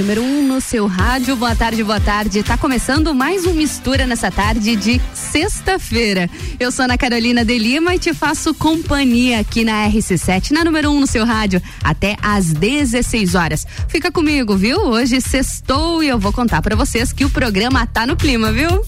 número 1 um no seu rádio. Boa tarde, boa tarde. Tá começando mais um Mistura nessa tarde de sexta-feira. Eu sou Ana Carolina de Lima e te faço companhia aqui na RC7, na número 1 um no seu rádio, até às 16 horas. Fica comigo, viu? Hoje sextou e eu vou contar para vocês que o programa tá no clima, viu?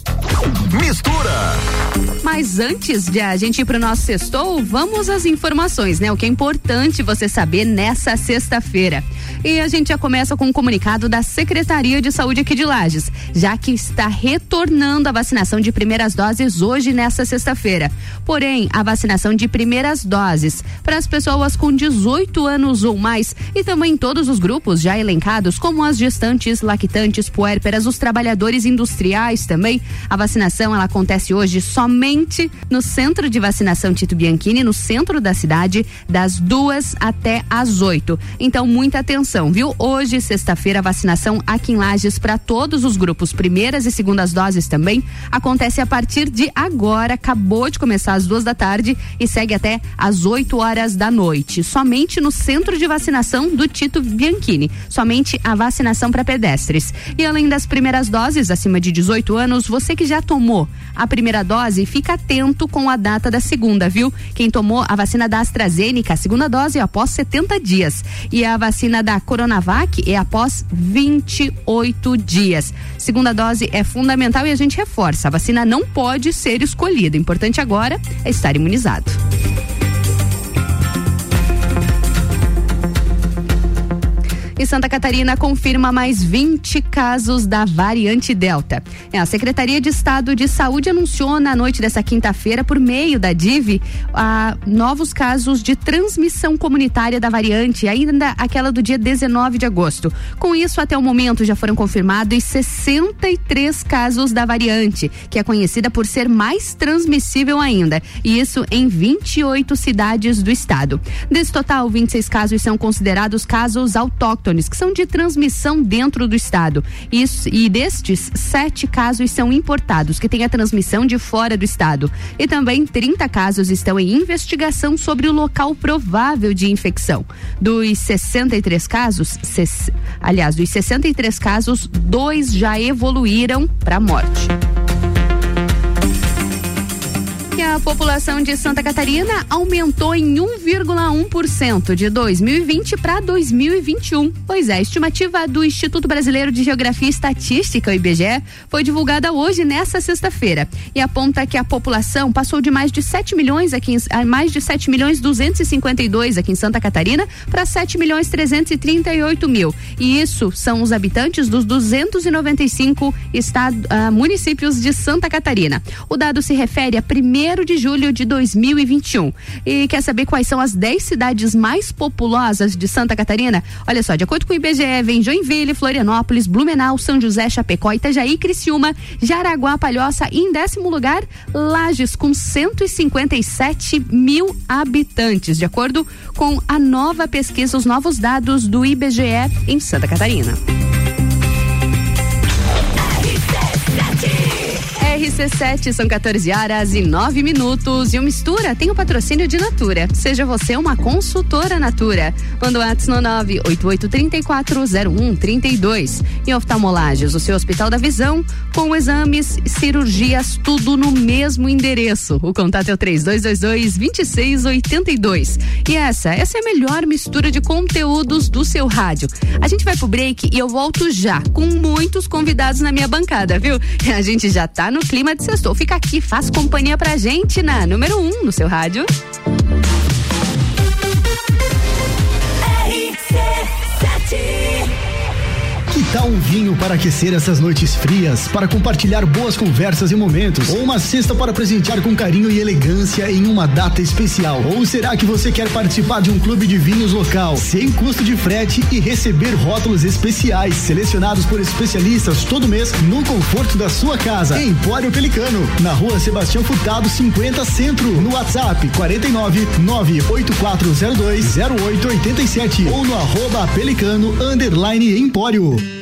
Mistura! Mas antes de a gente ir pro nosso sextou, vamos às informações, né? O que é importante você saber nessa sexta-feira. E a gente já começa com um comunicado da Secretaria de Saúde aqui de Lages, já que está retornando a vacinação de primeiras doses hoje nessa sexta-feira. Porém, a vacinação de primeiras doses para as pessoas com 18 anos ou mais e também todos os grupos já elencados, como as gestantes, lactantes, puérperas, os trabalhadores industriais também. A vacinação ela acontece hoje somente no centro de vacinação Tito Bianchini, no centro da cidade, das duas até às oito. Então, muita atenção, viu? Hoje, sexta-feira, a vacinação aqui em Lages para todos os grupos, primeiras e segundas doses também, acontece a partir de agora. Acabou de começar às duas da tarde e segue até às 8 horas da noite. Somente no centro de vacinação do Tito Bianchini. Somente a vacinação para pedestres. E além das primeiras doses, acima de 18 anos, você que já tomou a primeira dose, fica atento com a data da segunda, viu? Quem tomou a vacina da AstraZeneca, a segunda dose é após 70 dias. E a vacina da Coronavac é após 28 dias. Segunda dose é fundamental e a gente reforça: a vacina não pode ser escolhida. O importante agora é estar imunizado. E Santa Catarina confirma mais 20 casos da variante Delta. É, a Secretaria de Estado de Saúde anunciou na noite dessa quinta-feira, por meio da DIV, a, novos casos de transmissão comunitária da variante, ainda aquela do dia 19 de agosto. Com isso, até o momento já foram confirmados 63 casos da variante, que é conhecida por ser mais transmissível ainda. E isso em 28 cidades do estado. Desse total, 26 casos são considerados casos que são de transmissão dentro do estado. Isso, e destes, sete casos são importados, que têm a transmissão de fora do estado. E também 30 casos estão em investigação sobre o local provável de infecção. Dos 63 casos, ses, aliás, dos 63 casos, dois já evoluíram para morte que a população de Santa Catarina aumentou em 1,1% de 2020 para 2021. Pois é, a estimativa do Instituto Brasileiro de Geografia e Estatística, o IBGE, foi divulgada hoje, nesta sexta-feira, e aponta que a população passou de mais de 7 milhões aqui em, a mais de 7 milhões 252 aqui em Santa Catarina para 7 milhões 338 mil. E isso são os habitantes dos 295 estados, ah, municípios de Santa Catarina. O dado se refere à primeira 1 de julho de 2021. E quer saber quais são as 10 cidades mais populosas de Santa Catarina? Olha só, de acordo com o IBGE, vem Joinville, Florianópolis, Blumenau, São José, Chapecó, Itajaí, Criciúma, Jaraguá, Palhoça e em décimo lugar, Lages, com 157 mil habitantes, de acordo com a nova pesquisa, os novos dados do IBGE em Santa Catarina. RC7, são 14 horas e 9 minutos. E o Mistura tem o patrocínio de Natura. Seja você uma consultora Natura. Manda o WhatsApp no 988340132. E oftalmolages, o seu Hospital da Visão, com exames, cirurgias, tudo no mesmo endereço. O contato é o 3222-2682. E essa, essa é a melhor mistura de conteúdos do seu rádio. A gente vai pro break e eu volto já com muitos convidados na minha bancada, viu? A gente já tá no clima de sextou. Fica aqui, faz companhia pra gente na número 1 um no seu rádio. Tal um vinho para aquecer essas noites frias, para compartilhar boas conversas e momentos? Ou uma cesta para presentear com carinho e elegância em uma data especial? Ou será que você quer participar de um clube de vinhos local, sem custo de frete e receber rótulos especiais, selecionados por especialistas todo mês no conforto da sua casa? Empório Pelicano, na rua Sebastião Furtado 50 Centro, no WhatsApp 49 98402 0887 ou no arroba Pelicano Empório.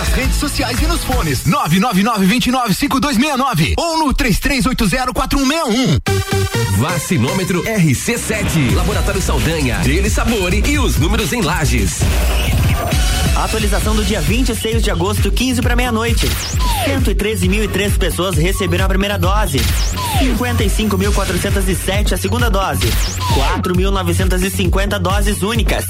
Nas redes sociais e nos fones 999-295269 ou no 33804161. Vacinômetro RC7, Laboratório Saldanha, Dele Sabore e os números em lajes. Atualização do dia 26 de agosto, 15 para meia-noite. 113.003 pessoas receberam a primeira dose. 55.407 a segunda dose. 4.950 doses únicas.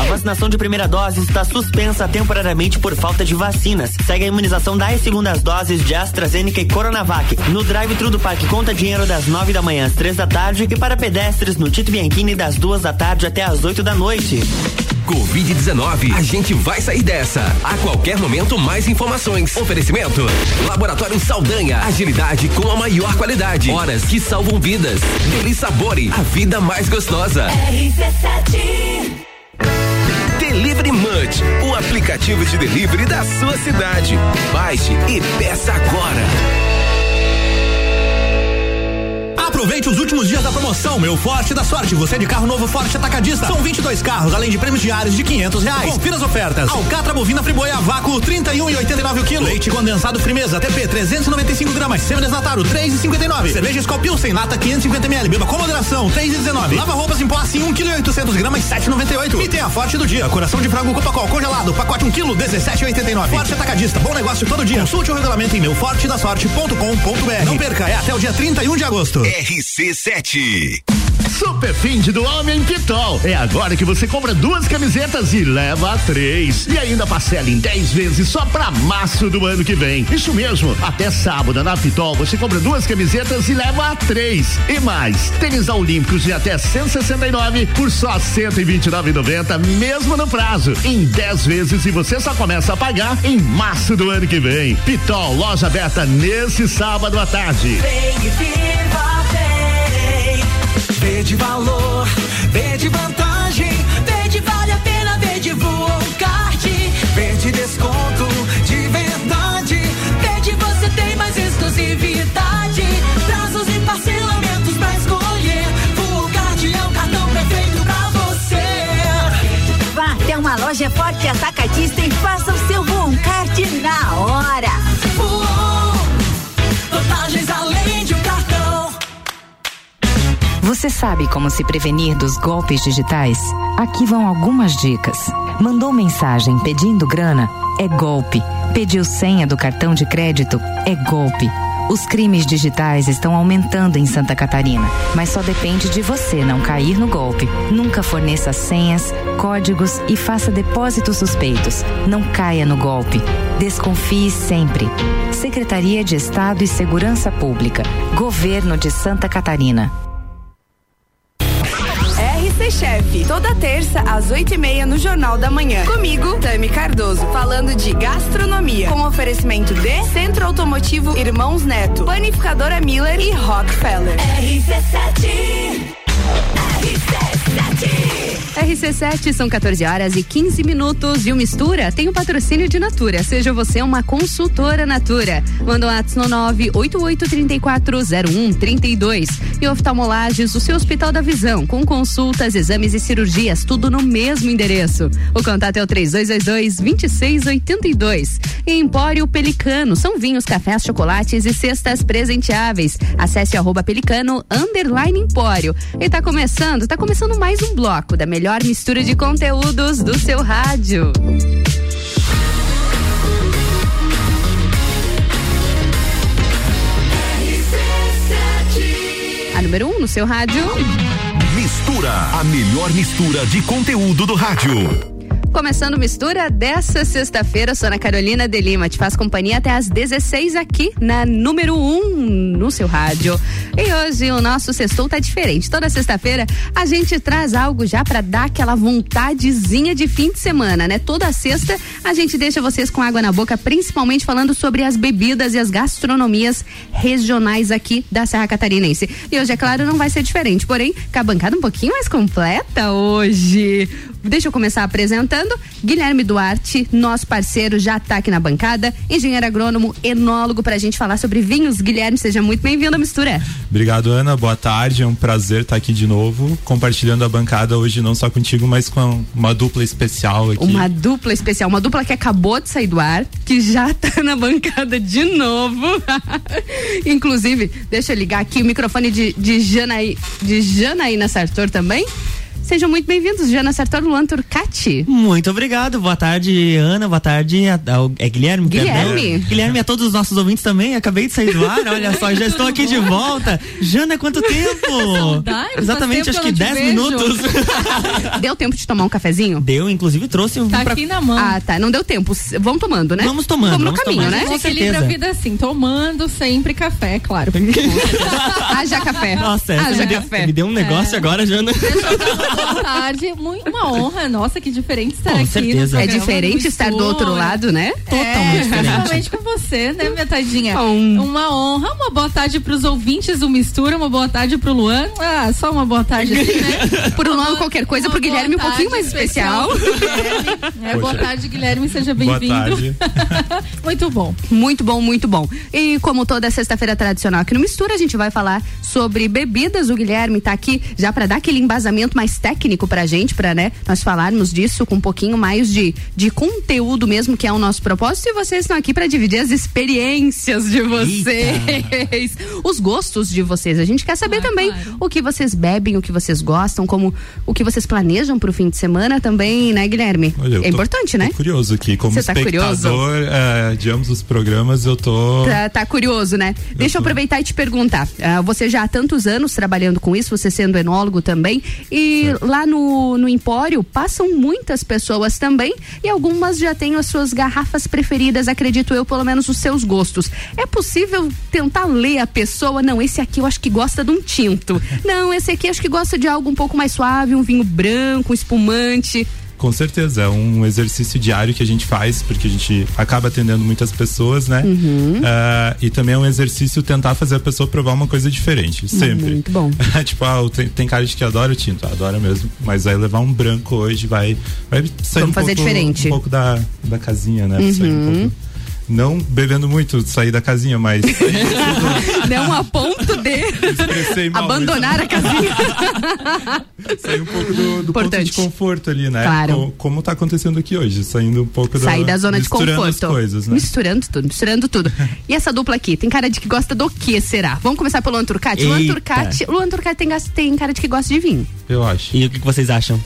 A vacinação de primeira dose está suspensa temporariamente por falta de vacinas. Segue a imunização das segundas doses de AstraZeneca e Coronavac no drive-thru do Parque Conta Dinheiro das 9 da manhã às 3 da tarde e para pedestres no Tito Bianchini das 2 da tarde até às 8 da noite. Covid-19, a gente vai sair dessa. A qualquer momento, mais informações. Oferecimento: Laboratório Saldanha, agilidade com a maior qualidade. Horas que salvam vidas. Deli Sabore, a vida mais gostosa. Delivery Munch, o aplicativo de delivery da sua cidade. Baixe e peça agora. Aproveite os últimos dias da promoção, meu Forte da Sorte. Você de carro novo Forte Atacadista. São 22 carros, além de prêmios diários de 500 reais. Confira as ofertas. Alcatra bovina friboia a vácuo 31 e 89 o quilo. Leite condensado Frimeza TP 395 gramas. Semi-desnatado 3,59. Cerveja Skol Pilsen lata 550 ml. Beba com moderação 3,19. Lava roupas em pó assim 1 kg 800 gramas 7,98. E tem a Forte do dia. Coração de frango Copacol congelado. Pacote 1 kg 17,89. Forte Atacadista. Bom negócio todo dia. Consulte o regulamento em meufortedasorte.com.br. Não perca, é até o dia 31 de agosto. RC7. Super fim do Homem Pitol. É agora que você compra duas camisetas e leva três. E ainda parcela em 10 vezes só pra março do ano que vem. Isso mesmo, até sábado na Pitol você compra duas camisetas e leva três. E mais, tênis olímpicos de até 169 por só 129,90 mesmo no prazo. Em 10 vezes e você só começa a pagar em março do ano que vem. Pitol, loja aberta nesse sábado à tarde. Vem e viva, vem. De valor, vê de vantagem, vê de vale a pena, vê de voa um kart, vê de desconto de verdade, vê de você tem mais exclusividade, prazos e parcelamentos pra escolher, kart é o cartão perfeito pra você. Vá até uma loja forte atacadista Você sabe como se prevenir dos golpes digitais? Aqui vão algumas dicas. Mandou mensagem pedindo grana? É golpe. Pediu senha do cartão de crédito? É golpe. Os crimes digitais estão aumentando em Santa Catarina, mas só depende de você não cair no golpe. Nunca forneça senhas, códigos e faça depósitos suspeitos. Não caia no golpe. Desconfie sempre. Secretaria de Estado e Segurança Pública. Governo de Santa Catarina. RC Chef, toda terça às oito e meia no Jornal da Manhã. Comigo, Tami Cardoso, falando de gastronomia, com oferecimento de Centro Automotivo Irmãos Neto, Panificadora Miller e Rockefeller. RC7 RC7 são 14 horas e 15 minutos e o Mistura tem o patrocínio de Natura. Seja você uma consultora Natura. Manda um ato no 988340132. E oftalmolages, o seu Hospital da Visão, com consultas, exames e cirurgias, tudo no mesmo endereço. O contato é o 3222-2682. E Empório Pelicano, são vinhos, cafés, chocolates e cestas presenteáveis. Acesse arroba pelicano, underline empório. E tá começando, tá começando mais um bloco da melhor mistura de conteúdos do seu rádio. A número 1 um no seu rádio. Mistura, a melhor mistura de conteúdo do rádio. Começando mistura dessa sexta-feira, Ana Carolina de Lima. Te faz companhia até às 16 aqui na número 1 um, no seu rádio. E hoje o nosso sextou tá diferente. Toda sexta-feira a gente traz algo já para dar aquela vontadezinha de fim de semana, né? Toda sexta a gente deixa vocês com água na boca, principalmente falando sobre as bebidas e as gastronomias regionais aqui da Serra Catarinense. E hoje, é claro, não vai ser diferente, porém, com a bancada um pouquinho mais completa hoje. Deixa eu começar apresentando. Guilherme Duarte, nosso parceiro, já está aqui na bancada. Engenheiro agrônomo, enólogo, para a gente falar sobre vinhos. Guilherme, seja muito bem-vindo à mistura. Obrigado, Ana. Boa tarde. É um prazer estar aqui de novo, compartilhando a bancada hoje, não só contigo, mas com uma dupla especial aqui. Uma dupla especial, uma dupla que acabou de sair do ar, que já está na bancada de novo. Inclusive, deixa eu ligar aqui o microfone de, de, Janaí, de Janaína Sartor também. Sejam muito bem-vindos, Jana Sartor, Luan Turcati. Muito obrigado. Boa tarde, Ana. Boa tarde. A, a, é Guilherme? Guilherme. Perdão. Guilherme, a todos os nossos ouvintes também. Acabei de sair do ar, olha só, já estou aqui de volta. Jana, quanto tempo? Saudade, Exatamente, acho que 10 minutos. deu tempo de tomar um cafezinho? Deu, inclusive trouxe um. Tá pra... aqui na mão. Ah, tá. Não deu tempo. Vamos tomando, né? Vamos tomando. Vamos, vamos no caminho, tomando, né? A gente equilibra a vida assim, tomando sempre café, claro. Haja café. Nossa, Haja me deu, café. me deu um negócio é. agora, Jana. Boa tarde, muito uma honra. Nossa, que diferente estar Com aqui. certeza. É diferente estar do outro lado, né? Totalmente é, diferente. Principalmente com você, né, minha tadinha? Um. Uma honra. Uma boa tarde pros ouvintes do Mistura, uma boa tarde pro Luan. Ah, só uma boa tarde assim, né? Pro Luan qualquer coisa, Uma pro Guilherme um pouquinho mais especial. É, boa tarde, Guilherme, seja Boa bem-vindo. tarde. muito bom. Muito bom, muito bom. E como toda sexta-feira tradicional aqui no Mistura, a gente vai falar sobre bebidas. O Guilherme tá aqui já para dar aquele embasamento mais técnico pra gente, pra, né, nós falarmos disso com um pouquinho mais de, de conteúdo mesmo, que é o nosso propósito. E vocês estão aqui para dividir as experiências de vocês, os gostos de vocês. A gente quer saber Ah, também claro. o que vocês bebem, o que vocês gostam, como o que vocês planejam pro fim de semana também, né, Guilherme? Olha, eu é tô- importante, né? Tô curioso aqui, como Você tá curioso? espectador eh, de ambos os programas, eu tô. Tá, tá curioso, né? Deixa eu tô. aproveitar e te perguntar. ah, você já há tantos anos trabalhando com isso, você sendo enólogo também, e lá no, no Empório passam muitas pessoas também, e algumas já têm as suas garrafas preferidas, acredito eu, pelo menos os seus gostos. É possível tentar ler a pessoa? Não, esse aqui eu acho que gosta de um tinto. Não, esse aqui acho que gosta de algo um pouco mais suave, um vinho branco, um espumante. Com certeza, é um exercício diário que a gente faz, porque a gente acaba atendendo muitas pessoas, né? Uhum. Ah, e também é um exercício tentar fazer a pessoa provar uma coisa diferente, sempre. Muito bom. tipo, ah, tem, tem cara de que adora o tinto, adora mesmo, mas vai levar um branco hoje, vai, vai sair Vamos um fazer pouco, diferente. um pouco da, da casinha, né? Sair Uhum. um pouco, não bebendo muito, sair da casinha, mas Não a ponto de mal, abandonar a casinha. sair um pouco do, do ponto Importante. de conforto ali, né? Claro. Co- Como, tá acontecendo aqui hoje, saindo um pouco Sair da zona de conforto. as coisas, né? Misturando tudo, misturando tudo. E essa dupla aqui, tem cara de que gosta do que será? Vamos começar pelo Luan Turcati? Luan. Turcati, Luan Turcati tem, tem cara de que gosta de vinho. Eu acho. E o que vocês acham?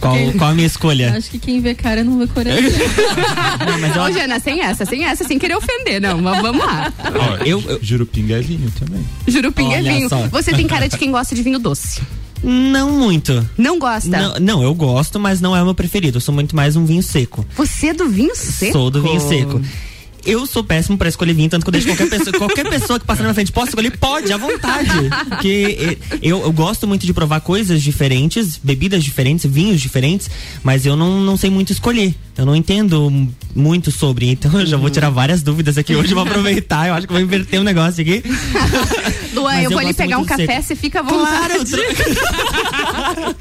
Qual, qual a minha escolha? Acho que quem vê cara não vê coração. Não, mas eu, Ô, Jana, sem essa, sem essa, sem querer ofender, não. mas Vamos lá. Ó, eu- eu- Jurupinga é vinho também. Jurupinga é Olha vinho. só. Você tem cara de quem gosta de vinho doce. não muito. Não gosta? Não, não, eu gosto, mas não é o meu preferido. Eu sou muito mais um vinho seco. Você é do vinho seco? Sou do vinho seco. Eu sou péssimo pra escolher vinho, tanto que eu deixo qualquer pessoa, qualquer pessoa que passar na minha frente, posso escolher? Pode, à vontade. Porque eh, eu, eu gosto muito de provar coisas diferentes, bebidas diferentes, vinhos diferentes, mas eu não, não sei muito escolher. Eu não entendo muito sobre, então eu já vou tirar várias dúvidas aqui hoje, vou aproveitar. Eu acho que vou inverter um negócio aqui. Luan, eu eu vou ali pegar um café, seco. você fica à Claro, vontade.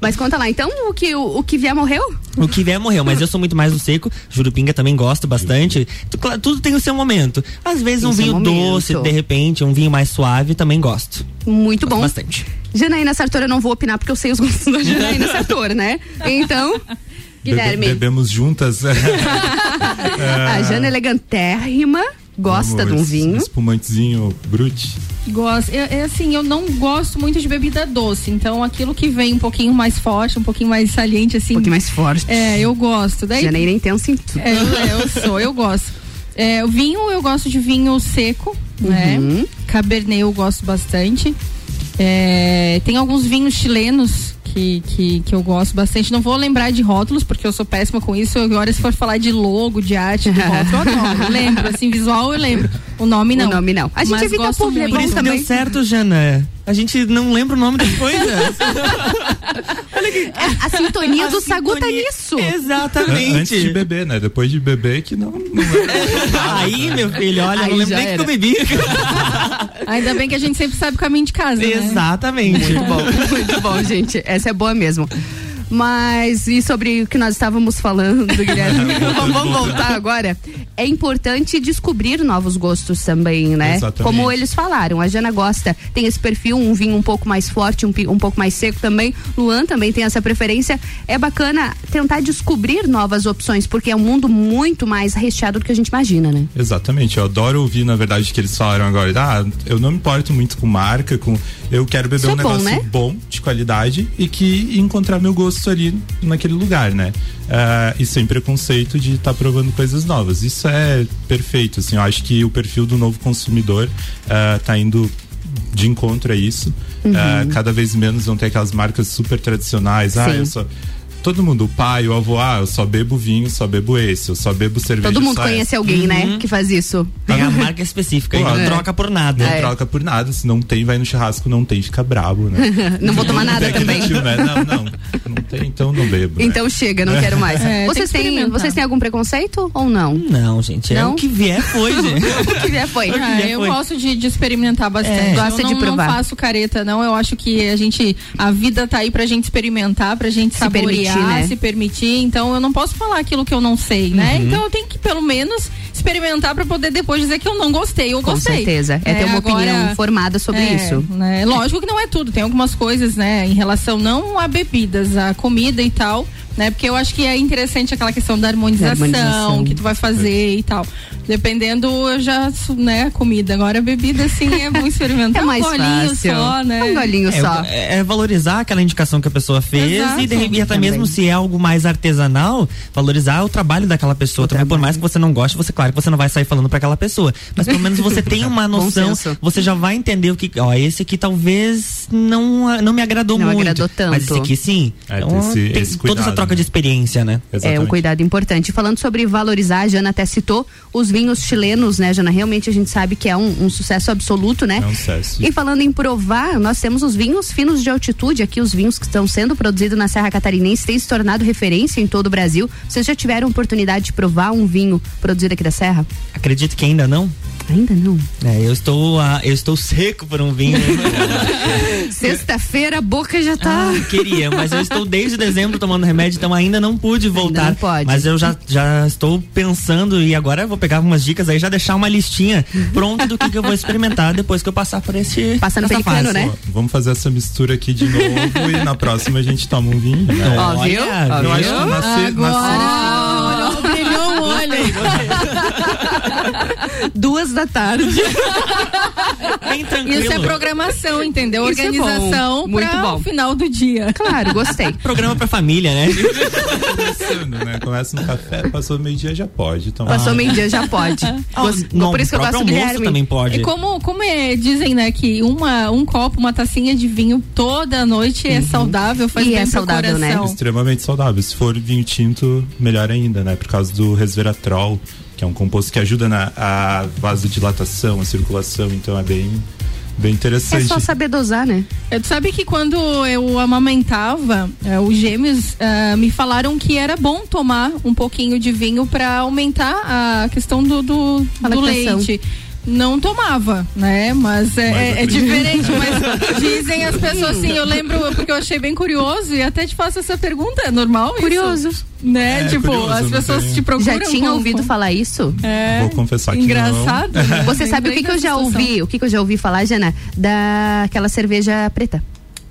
Mas conta lá, então o que, o, o que vier morreu? O que vier morreu, mas eu sou muito mais do seco. Jurupinga também gosto bastante. Tudo tem o seu momento. Às vezes Tem um vinho momento. doce, de repente, um vinho mais suave, também gosto. Muito bom. Bastante. Janaína Sartor, eu não vou opinar porque eu sei os gostos da Janaína Sartor, né? Então, Guilherme, Bebe- bebemos juntas. a Jana é elegantérrima, gosta de um vinho. Espumantezinho brute. Gosto. É, é assim, eu não gosto muito de bebida doce. Então, aquilo que vem um pouquinho mais forte, um pouquinho mais saliente, assim. Um pouquinho mais forte. É, eu gosto. Daí, Janaína é intensa em tudo. É, eu, sou, eu gosto. É, o vinho, eu gosto de vinho seco, né? Uhum. Cabernet eu gosto bastante. É, tem alguns vinhos chilenos que, que, que eu gosto bastante. Não vou lembrar de rótulos, porque eu sou péssima com isso. Agora, se for falar de logo, de arte, do rótulo, eu não. Eu lembro, assim, visual eu lembro. O nome não. O nome não. A gente Mas evita muito. Por isso também. deu certo, Jana. A gente não lembra o nome das coisas. A sintonia do A Sagu tá sintonia- nisso. Exatamente. Antes de beber, né? Depois de beber que não. não é. Aí, meu filho, olha, eu Aí não lembro nem que eu bebi. Ainda bem que a gente sempre sabe o caminho de casa. né? Exatamente. Muito bom, muito bom, gente. Essa é boa mesmo. Mas e sobre o que nós estávamos falando, Guilherme? vamos, voltar agora. É importante descobrir novos gostos também, né? Exatamente. Como eles falaram, a Jana gosta, tem esse perfil, um vinho um pouco mais forte, um, um pouco mais seco também. Luan também tem essa preferência. É bacana tentar descobrir novas opções, porque é um mundo muito mais recheado do que a gente imagina, né? Exatamente, eu adoro ouvir, na verdade, que eles falaram agora. Ah, eu não me importo muito com marca, com. Eu quero beber Isso um é bom, negócio né? bom, de qualidade e que encontrar meu gosto ali naquele lugar, né? Ah, e sem preconceito de estar provando coisas novas. Isso é perfeito, assim. Eu acho que o perfil do novo consumidor ah, tá indo de encontro a isso. Uhum. Ah, cada vez menos vão ter aquelas marcas super tradicionais. Ah, Sim. eu só. Todo mundo, o pai, o avô, ah, eu só bebo vinho, só bebo esse, eu só bebo cerveja. Todo mundo conhece essa. alguém, né, que faz isso. Tem a marca específica Pô, não é. troca por nada. Não É. troca por nada, se não tem, vai no churrasco, não tem, fica brabo, né? Não vou tomar nada Tem também. tio, né? Não, não, não tem, então não bebo. né? Então chega, não quero mais. É, tem vocês, que têm, vocês têm algum preconceito ou não? Não, gente, é Não? o que vier foi, gente. O que vier foi. Ah, eu foi. gosto de, de experimentar bastante. É. Gosta não, de não provar. faço careta, não. Eu acho que a gente. A vida tá aí pra gente experimentar, pra gente Se saborear, permitir, né? se permitir. Então eu não posso falar aquilo que eu não sei, né? Uhum. Então eu tenho que, pelo menos, experimentar pra poder depois dizer que eu não gostei. Com gostei. certeza. É, ter uma agora- opinião formada sobre é, isso. né? Lógico que não é tudo, tem algumas coisas, né, em relação não a bebidas, a comida e tal, né? Porque eu acho que é interessante aquela questão da harmonização, harmonização. que tu vai fazer e tal. Dependendo, eu já, né, comida. Agora bebida, assim, é bom experimentar É mais um golinho fácil. só, né? Um golinho É, só. é- é valorizar aquela indicação que a pessoa fez Exato. e, de, e até Também. mesmo se é algo mais artesanal, valorizar o trabalho daquela pessoa. também, por mais que você não goste, você, claro, que você não vai sair falando pra aquela pessoa. Mas pelo menos você tem uma noção, você já vai entender o que, ó, esse aqui talvez não, não me agradou Não muito. agradou tanto. Mas esse aqui sim. É, então, tem esse- tem esse toda essa cuidado, troca de experiência, né? É um Exatamente. cuidado importante. Falando sobre valorizar, a Jana até citou os vinhos chilenos, né, Jana? Realmente a gente sabe que é um, um sucesso absoluto, né? É um sucesso. E falando em provar, nós temos os vinhos finos de altitude aqui, os vinhos que estão sendo produzidos na Serra Catarinense, têm se tornado referência em todo o Brasil. Vocês já tiveram oportunidade de provar um vinho produzido aqui da Serra? Acredito que ainda não. Ainda não. É, eu estou, ah, eu estou seco por um vinho. Sexta-feira a boca já tá. Ah, queria, mas eu estou desde dezembro tomando remédio, então ainda não pude voltar. não pode. Mas eu já, já estou pensando e agora eu vou pegar umas dicas aí, já deixar uma listinha pronta do que, que eu vou experimentar depois que eu passar por esse. Passa no essa fase. né? Vamos fazer essa mistura aqui de novo e na próxima a gente toma um vinho. Né? Ó, viu? Ó, Eu acho viu? que na, se-. Duas da tarde. Bem tranquilo. Isso é programação, entendeu? Isso é bom. Organização Muito para bom. o final do dia. Claro, gostei. Programa pra família, né? começando, né? Começa no café, passou meio-dia já pode. Então, Passou meio-dia, já pode. Gost- Não, Por isso que eu próprio gosto do almoço Guilherme. também pode. E como, como é, dizem, né, que uma, um copo, uma tacinha de vinho toda noite é saudável, faz E bem é pro saudável, né? coração. extremamente saudável. Se for vinho tinto, melhor ainda, né? Por causa do resveratrol, que é um composto que ajuda na a vasodilatação, a circulação, então é bem, bem É interessante. só saber dosar, né? É, Tu sabe que quando eu amamentava, eh, os gêmeos ah, me falaram que era bom tomar um pouquinho de vinho para aumentar a questão do, do, do leite. Não tomava, né? Mas é, Mas é- é diferente. Mas dizem as pessoas assim, eu lembro, porque eu achei bem curioso e até te faço essa pergunta, é normal isso? Curioso. Né? É, tipo, curioso, as não pessoas tem- te procuram. Já tinha ouvido com- falar isso? É. Vou confessar que Engraçado. não. né? Você sabe o que, que eu já situação. ouvi? O que, que eu já ouvi falar, Jana? Daquela cerveja preta.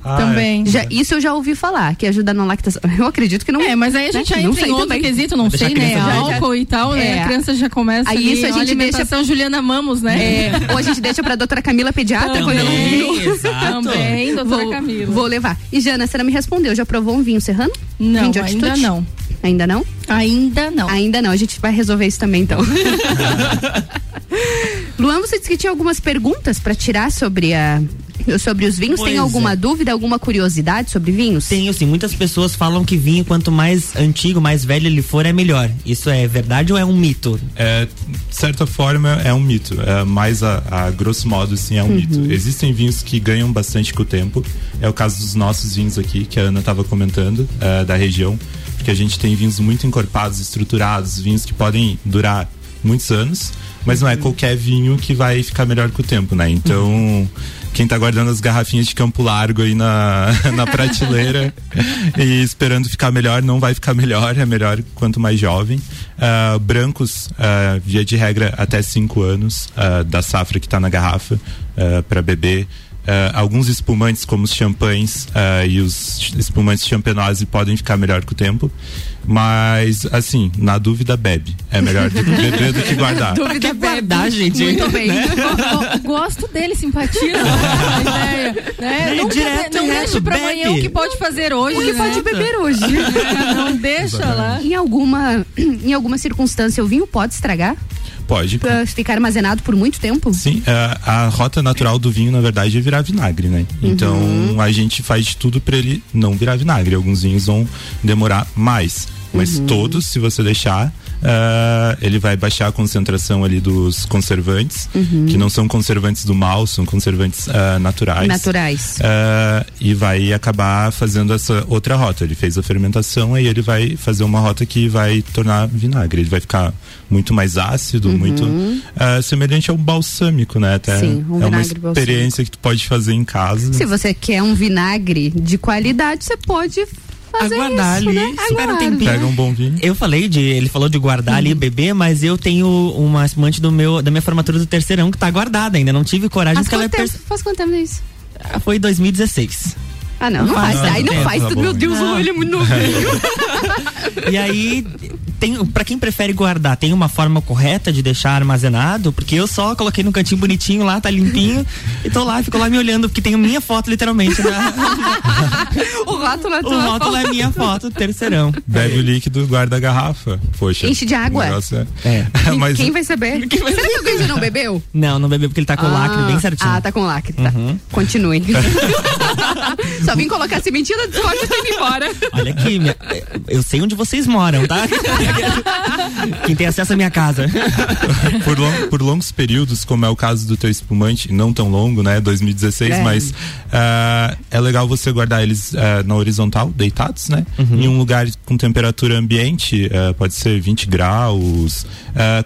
Ah, Também. Já, isso eu já ouvi falar, que ajuda na lactação. Eu acredito que não. É, mas aí a gente né? já entra em outro também. quesito, não Deixa sei, a né? criança já- Álcool e tal, né? É. A criança já começa Aí ali, isso a gente alimentação Juliana Mamos, né? É, ou a gente deixa pra doutora Camila pediatra quando ela Também. Também, doutora Vou, Camila. vou levar. E Jana, você não me respondeu. Já provou um vinho serrano? Não, vinho de ainda não. Ainda não? Ainda não. Ainda não. A gente vai resolver isso também, então. Luan, você disse que tinha algumas perguntas pra tirar sobre a sobre os vinhos. Pois Tem alguma é. dúvida, alguma curiosidade sobre vinhos? Tenho sim, muitas pessoas falam que vinho, quanto mais antigo, mais velho ele for, é melhor. Isso é verdade ou é um mito? É, de certa forma é um mito, é, mas a, a grosso modo sim é um mito. Existem vinhos que ganham bastante com o tempo. É o caso dos nossos vinhos aqui, que a Ana estava comentando, é, da região, porque a gente tem vinhos muito encorpados, estruturados, vinhos que podem durar muitos anos, mas não é qualquer vinho que vai ficar melhor com o tempo, né? Então, quem tá guardando as garrafinhas de Campo Largo aí na, na prateleira e esperando ficar melhor, não vai ficar melhor, é melhor quanto mais jovem. Ah, brancos, ah, via de regra, até 5 anos ah, da safra que tá na garrafa para beber. Ah, alguns espumantes, como os champanhes ah, e os espumantes champenoise, podem ficar melhor com o tempo. Mas, assim, na dúvida, bebe. É melhor do que beber do que guardar. Dúvida guardar, gente. Muito bem. Go- Gosto dele, simpatia. ideia. Né? É, Nunca direto não e deixa reto, pra bebe. amanhã o que pode fazer hoje. O que né? pode beber hoje? Não deixa lá. Em alguma, em alguma circunstância, o vinho pode estragar? Pode. Pra ficar armazenado por muito tempo? Sim, é, a rota natural do vinho, na verdade, é virar vinagre, né? Então a gente faz de tudo para ele não virar vinagre. Alguns vinhos vão demorar mais, mas todos, se você deixar, ah, ele vai baixar a concentração ali dos conservantes, que não são conservantes do mal, são conservantes ah, naturais. Naturais. Ah, e vai acabar fazendo essa outra rota. Ele fez a fermentação aí ele vai fazer uma rota que vai tornar vinagre. Ele vai ficar muito mais ácido, muito ah, semelhante ao balsâmico, né? Até Sim, um é uma vinagre balsâmico. experiência que tu pode fazer em casa. Se você quer um vinagre de qualidade, você pode fazer Aguardar isso, ali, né? espera um tempinho. Pega um bom vinho. Eu falei de, ele falou de guardar ali e beber, mas eu tenho uma espumante do meu, da minha formatura do terceirão que tá guardada ainda, não tive coragem Faz porque ela é quanto, tempo, perce- faz quanto tempo é isso? Ah, foi 2016. Ah, não, não, Não faz. Aí não faz. tá Meu. Deus, Não. ele é muito novinho. E aí, tem, pra quem prefere guardar, tem uma forma correta de deixar armazenado? Porque eu só coloquei no cantinho bonitinho lá, tá limpinho, e tô lá, fico lá me olhando, porque tem a minha foto, literalmente, né? o rótulo é O tua rótulo foto. é minha foto, terceirão. Bebe o líquido, guarda a garrafa. Poxa. Enche de água. o É. é- Mas Quem vai saber? Será que alguém já não bebeu? Não, não bebeu porque ele tá com o lacre bem certinho. Ah, tá com lacre, tá. Uhum. Continue. Só vim colocar sementinha da Discord e tô indo embora. Olha aqui, minha- eu sei onde vocês moram, tá? Quem tem acesso à minha casa. por, long- por longos períodos, como é o caso do teu espumante, não tão longo, né? 2016, É. mas ah, é legal você guardar eles ah, na horizontal, deitados, né? Uhum. Em um lugar com temperatura ambiente, ah, pode ser 20 graus.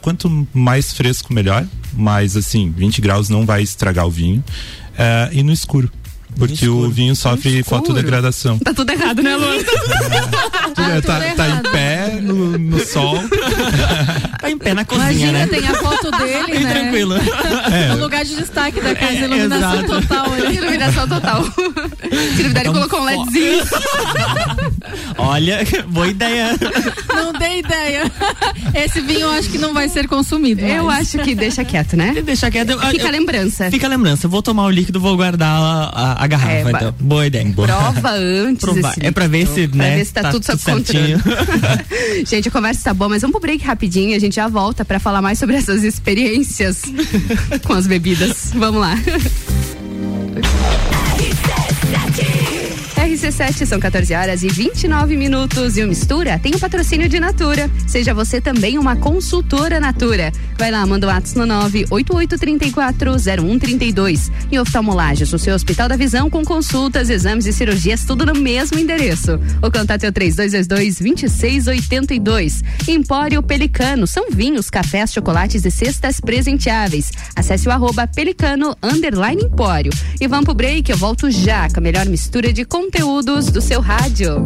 Quanto mais fresco, melhor. Mas assim, 20 graus não vai estragar o vinho. Ah, e no escuro. Porque o vinho sofre fotodegradação. Tá tudo errado, né, Luan? tá, tá em pé no, no sol. Tá em pé na cozinha, Imagina, né? tem a foto dele, Bem né? tranquilo. É. O lugar de destaque da casa, É, iluminação exato. total. ali. Iluminação total. Se duvidar, ele Então, colocou um LEDzinho. Olha, boa ideia. Não dei ideia. Esse vinho eu acho que não vai ser consumido. Eu acho que deixa quieto, né? Deixa quieto. Fica a eu- lembrança. Fica a lembrança. Eu vou tomar o líquido, vou guardar a, a- a garrafa, É, então. Boa ideia. Prova antes. Provar. É pra ver se, Pra né? ver se tá, tudo sob controle. certinho. gente, a conversa tá boa, mas vamos pro break rapidinho e a gente já volta pra falar mais sobre essas experiências com as bebidas. Vamos lá. RC7 são 14 horas e 29 minutos e o Mistura tem o patrocínio de Natura. Seja você também uma consultora Natura. Vai lá, manda o um WhatsApp no 988340132. E oftalmolagens, o seu Hospital da Visão com consultas, exames e cirurgias, tudo no mesmo endereço. O contato é o 3222-2682. Empório Pelicano, são vinhos, cafés, chocolates e cestas presenteáveis. Acesse o arroba pelicano underline empório. E vamos pro break, eu volto já com a melhor mistura de conteúdos do seu rádio.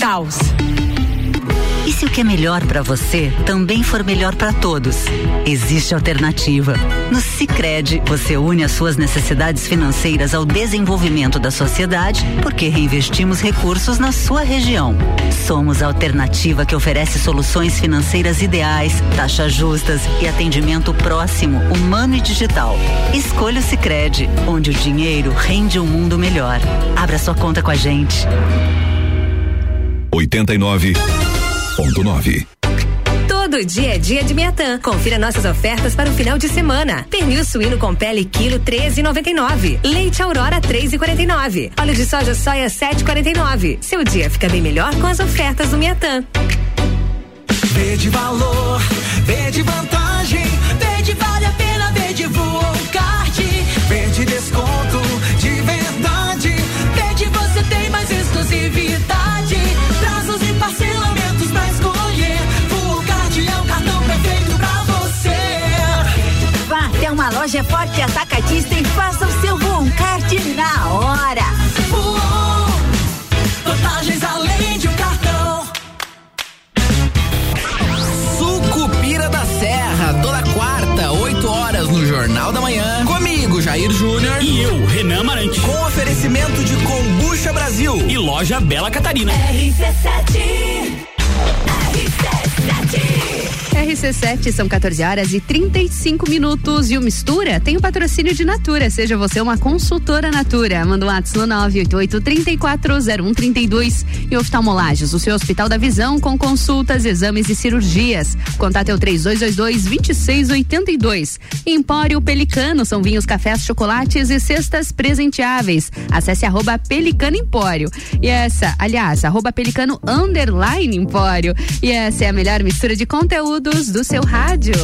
Taos. E se o que é melhor para você também for melhor para todos? Existe alternativa. No Sicredi, você une as suas necessidades financeiras ao desenvolvimento da sociedade, porque reinvestimos recursos na sua região. Somos a alternativa que oferece soluções financeiras ideais, taxas justas e atendimento próximo, humano e digital. Escolha o Sicredi, onde o dinheiro rende um mundo melhor. Abra sua conta com a gente. 89.9 Todo dia é dia de Miatã. Confira nossas ofertas para o final de semana. Pernil suíno com pele quilo 13,99. Leite Aurora 3,49. Óleo de soja soia 7,49. Seu dia fica bem melhor com as ofertas do Miatã. V de valor, V de vantagem, Jornal da Manhã. Comigo, Jair Júnior. E eu, Renan Marante. Com oferecimento de Combucha Brasil. E loja Bela Catarina. RC7 RC7 são 14 horas e 35 minutos e o Mistura tem o patrocínio de Natura. Seja você uma consultora Natura. Manda um WhatsApp no 988 340132 e oftalmolagens, o seu Hospital da Visão com consultas, exames e cirurgias. Contato é o 3222 2682. Empório Pelicano são vinhos, cafés, chocolates e cestas presenteáveis. Acesse arroba Pelicano Empório. E essa, aliás, arroba Pelicano Underline Empório. E essa é a melhor mistura de do seu rádio.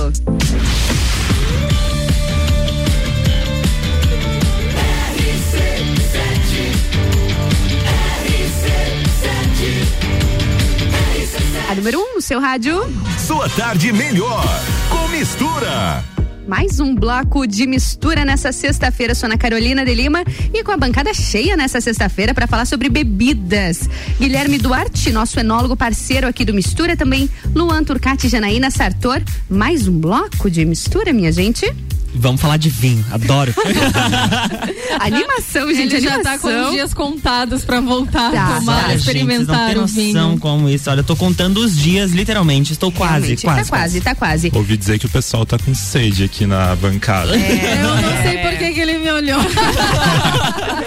A número 1 um no seu rádio. Sua tarde melhor com mistura. Mais um bloco de mistura nessa sexta-feira. Sou Ana Carolina de Lima e com a bancada cheia nessa sexta-feira para falar sobre bebidas. Guilherme Duarte, nosso enólogo parceiro aqui do Mistura, também Luan Turcati Janaína Sartor. Mais um bloco de mistura, minha gente? Vamos falar de vinho, adoro. animação, gente, Ele animação. já tá com os dias contados pra voltar Tá, a tomar, Ah, gente, vocês experimentar não o vinho. como isso. Olha, eu tô contando os dias, literalmente. Estou quase, quase. Tá quase, tá quase. Ouvi dizer que o pessoal tá com sede aqui na bancada. Eu não sei por que, que ele me olhou.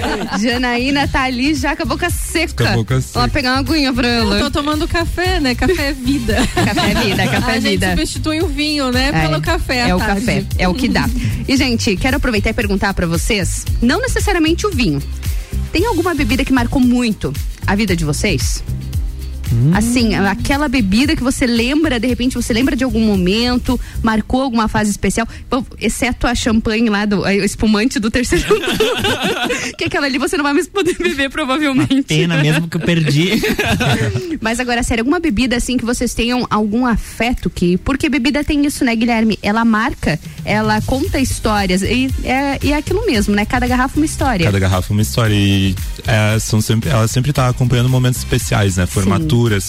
Janaína tá ali já com a boca seca. Com a boca seca. Vamos pegar uma aguinha pra ela. Eu tô tomando café, né? Café é vida. Café é vida, café é a vida. gente substitui o vinho, né? Pelo café à É o tarde. café, é o que dá. E, gente, quero aproveitar e perguntar pra vocês, não necessariamente o vinho. Tem alguma bebida que marcou muito a vida de vocês? Assim, aquela bebida que você lembra, de repente você lembra de algum momento, marcou alguma fase especial, Bom, exceto a champanhe lá, do, a- o espumante do terceiro que aquela ali você não vai mais poder beber, provavelmente. Pena mesmo que eu perdi. Mas agora, sério, alguma bebida assim que vocês tenham algum afeto que. Porque bebida tem isso, né, Guilherme? Ela marca, ela conta histórias. E é, e é aquilo mesmo, né? Cada garrafa uma história. Cada garrafa uma história e é, são sempre, ela sempre tá acompanhando momentos especiais, né?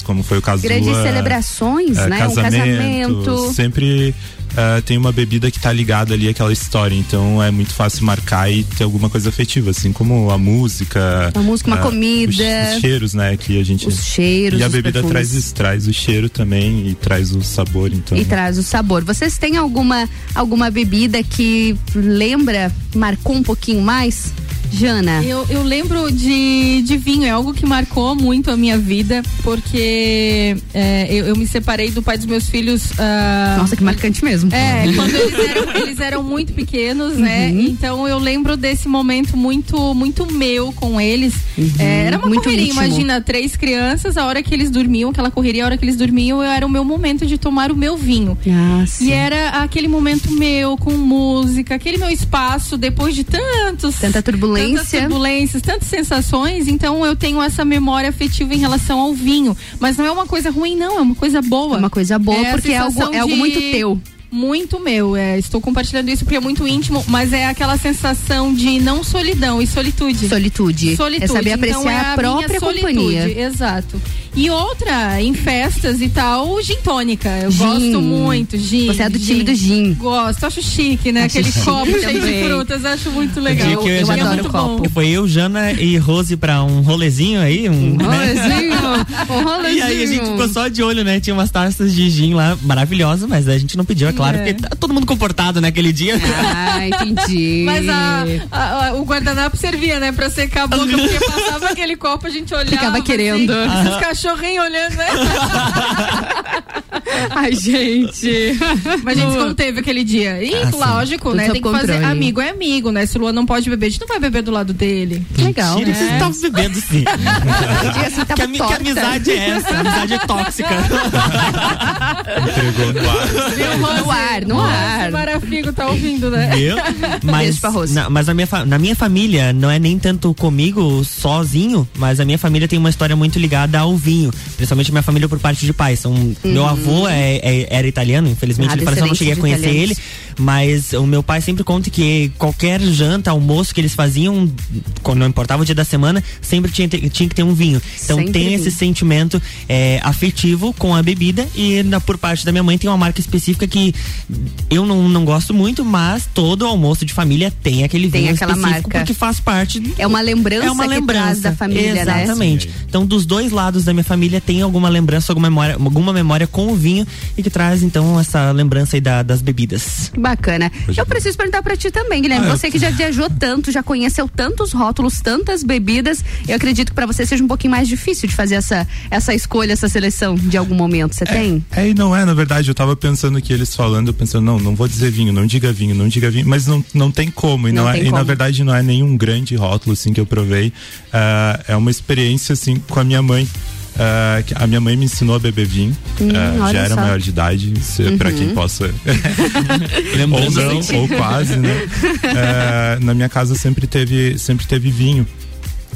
Como foi o caso Grandes do, celebrações, é, né? Casamento, um casamento. Sempre é, tem uma bebida que tá ligada ali àquela história, então é muito fácil marcar e ter alguma coisa afetiva, assim como a música. Uma música, uma é, comida. Os, os cheiros, né? Que a gente. Os cheiros, E a bebida traz isso, traz o cheiro também e traz o sabor, então. E traz o sabor. Vocês têm alguma, alguma bebida que lembra, marcou um pouquinho mais? Jana? Eu, eu lembro de, de vinho, é algo que marcou muito a minha vida, porque é, eu, eu me separei do pai dos meus filhos. ah, Nossa, que marcante mesmo. É, quando eles eram, eles eram muito pequenos, né? Uhum. Então eu lembro desse momento muito, muito meu com eles. É, era uma Muito correria, íntimo. imagina, três crianças, a hora que eles dormiam, aquela correria, a hora que eles dormiam, eu- era o meu momento de tomar o meu vinho. Ah. E era aquele momento meu, com música, aquele meu espaço, depois de tantos. Tanta turbulência. Tantas turbulências, tantas sensações, então eu tenho essa memória afetiva em relação ao vinho. Mas não é uma coisa ruim, não, é uma coisa boa. É uma coisa boa, a porque é algo- é algo muito teu. Muito meu, é, estou compartilhando isso porque é muito íntimo, mas é aquela sensação de não solidão e solitude. Solitude. Solitude. É saber apreciar então, é a própria minha solitude, companhia. Exato. E outra, em festas e tal, gin tônica. Eu Gin. gosto muito, gin. Você é do time do gin. Gosto, acho chique, né? Acho Aquele chique copo cheio de frutas, acho muito O legal. eu, eu já- adoro copo. Foi eu, Jana e Rose pra um rolezinho aí. Um, né? rolezinho, um rolezinho. E aí a gente ficou só de olho, né? Tinha umas taças de gin lá maravilhosas, mas a gente não pediu, é claro, É. porque tá todo mundo comportado naquele dia. Ah, entendi. Mas a- a- a- o guardanapo servia, né? Pra secar a boca, porque passava aquele copo, a gente olhava. Ficava querendo. Assim, Esses cachorrinhos olhando, né? Ai, gente. Mas a gente se conteve aquele dia. E, Ah, lógico, né? Tem que fazer. controle. Amigo é amigo, né? Se o Luan não pode beber, a gente não vai beber do lado dele. Legal. Mentira, vocês estavam bebendo sim. assim, que, ami- que amizade é essa? Amizade tóxica. Entregou no ar. No ar, no ar. O Marafigo tá ouvindo, né? Viu? Mas, na, mas a minha, na minha família, não é nem tanto comigo sozinho, mas a minha família tem uma história muito ligada ao vinho. Principalmente minha família por parte de pai. São, Meu avô é- é- era italiano, infelizmente Ah, ele faleceu, eu não cheguei a conhecer de ele. Mas o meu pai sempre conta que qualquer janta, almoço que eles faziam, quando não importava o dia da semana, sempre tinha, tinha que ter um vinho. Então Sempre tem vinho. esse sentimento é, afetivo com a bebida e na, por parte da minha mãe tem uma marca específica que eu não, não gosto muito, mas todo almoço de família tem aquele Tem vinho aquela específico marca. porque faz parte É uma lembrança é uma que lembrança traz da família, né? exatamente então dos dois lados da minha família tem alguma lembrança alguma memória alguma memória com o vinho e que traz então essa lembrança aí da- das bebidas Que Bacana. Eu preciso perguntar pra ti também, Guilherme. Ah, eu- Você que já viajou tanto, já conheceu tantos rótulos, tantas bebidas, eu acredito que pra você seja um pouquinho mais difícil de fazer essa, essa escolha, essa seleção de algum momento. Você tem? É, e não é, na verdade, eu tava pensando que eles falando, eu pensando, não, não vou dizer vinho, não diga vinho, não diga vinho, mas não, não tem como, e, Não não é, tem e na como. verdade não é nenhum grande rótulo, assim, que eu provei, Ah, é uma experiência, assim, com a minha mãe, Ah, que a minha mãe me ensinou a beber vinho, Hum, Ah, já era só. maior de idade, Uhum. quem possa ou não, ou quase, né? É, na minha casa sempre teve, sempre teve vinho.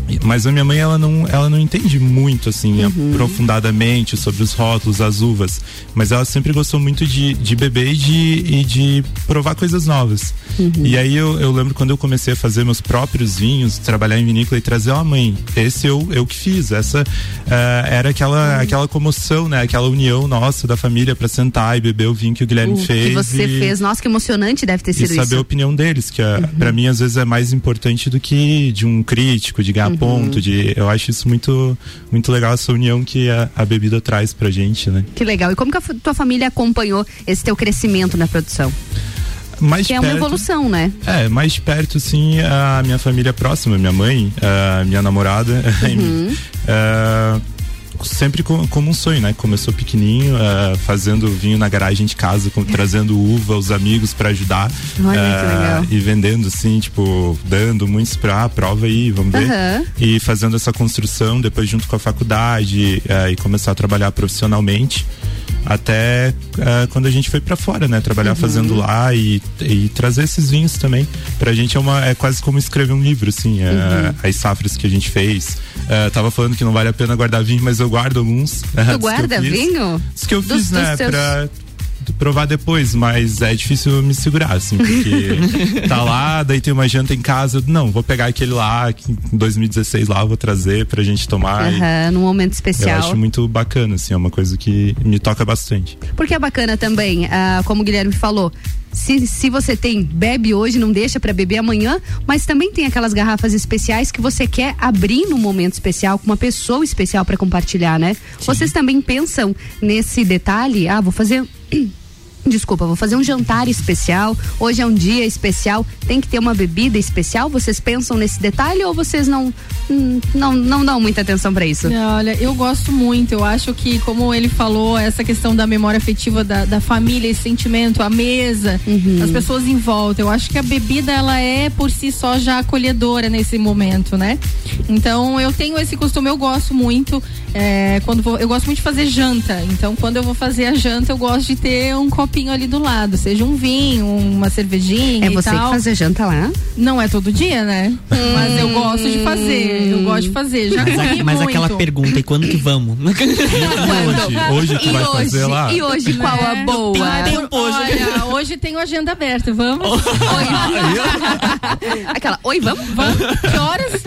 E- Mas a minha mãe, ela não, ela não entende muito, assim, Uhum. aprofundadamente sobre os rótulos, as uvas. Mas ela sempre gostou muito de, de beber e de, e de provar coisas novas. Uhum. E aí eu, eu lembro quando eu comecei a fazer meus próprios vinhos, trabalhar em vinícola e trazer a mãe. Esse eu, eu que fiz. Essa eh, era aquela, aquela comoção, né? Aquela união nossa da família para sentar e beber o vinho que o Guilherme O fez. que você e- fez. Nossa, que emocionante deve ter e sido saber a isso. Uhum. opinião deles, que para pra mim às vezes é mais importante do que de um crítico, de ganhar Uhum. ponto, de eu acho isso muito muito legal essa união que a, a bebida traz pra gente, né? Que legal. E como que a tua família acompanhou esse teu crescimento na produção? Mais que é uma perto- evolução, né? É, mais perto, sim, a minha família próxima, minha mãe, a minha namorada, Uhum. é, sempre co- como um sonho, né? Começou pequenininho, é, fazendo vinho na garagem de casa, com- trazendo uva, os amigos pra ajudar. Olha, legal. E vendendo, assim, tipo, dando muitos pra prova aí, vamos ver. Aham. E fazendo essa construção, depois junto com a faculdade, é, e começar a trabalhar profissionalmente. Até é, quando a gente foi pra fora, né? Trabalhar Uhum. fazendo lá e, e trazer esses vinhos também. Pra gente é uma é quase como escrever um livro, assim, é, Uhum. as safras que a gente fez. É, tava falando que não vale a pena guardar vinho, mas eu guardo alguns. dos Tu guarda vinho? Os que eu Dos- fiz, né? dos teus- Pra provar depois, mas é difícil me segurar, assim, porque tá lá, daí tem uma janta em casa, não, vou pegar aquele lá, que em 2016 lá, vou trazer pra gente tomar. e Aham, num momento Eu especial. acho muito bacana, assim, é uma coisa que me toca bastante. Porque é bacana também, ah, como o Guilherme falou. Se, se você tem, bebe hoje, não deixa pra beber amanhã, mas também tem aquelas garrafas especiais que você quer abrir num momento especial, com uma pessoa especial pra compartilhar, né? Vocês também pensam nesse detalhe? Ah, vou fazer. Desculpa, vou fazer um jantar especial. Hoje é um dia especial. Tem que ter uma bebida especial? Vocês pensam nesse detalhe ou vocês não hum, não, não dão muita atenção pra isso? Olha, eu gosto muito. Eu acho que, como ele falou, essa questão da memória afetiva da, da família, esse sentimento, a mesa, Uhum. as pessoas em volta. Eu acho que a bebida, ela é por si só já acolhedora nesse momento, né? Então, eu tenho esse costume, eu gosto muito. é, quando vou, eu gosto muito de fazer janta. Então, quando eu vou fazer a janta, eu gosto de ter um copinho ali do lado, seja um vinho, uma cervejinha. É e você tal. que fazer janta lá? Não é todo dia, né? Mas eu gosto de fazer. Eu gosto de fazer. Já mas, a- mas muito. aquela pergunta e quando que vamos Hoje, hoje tu E vai hoje? fazer lá? E hoje qual a boa? Ah, por- Olha, hoje tenho agenda aberta, vamos? Aquela, oi, vamos? Vamos? Que horas?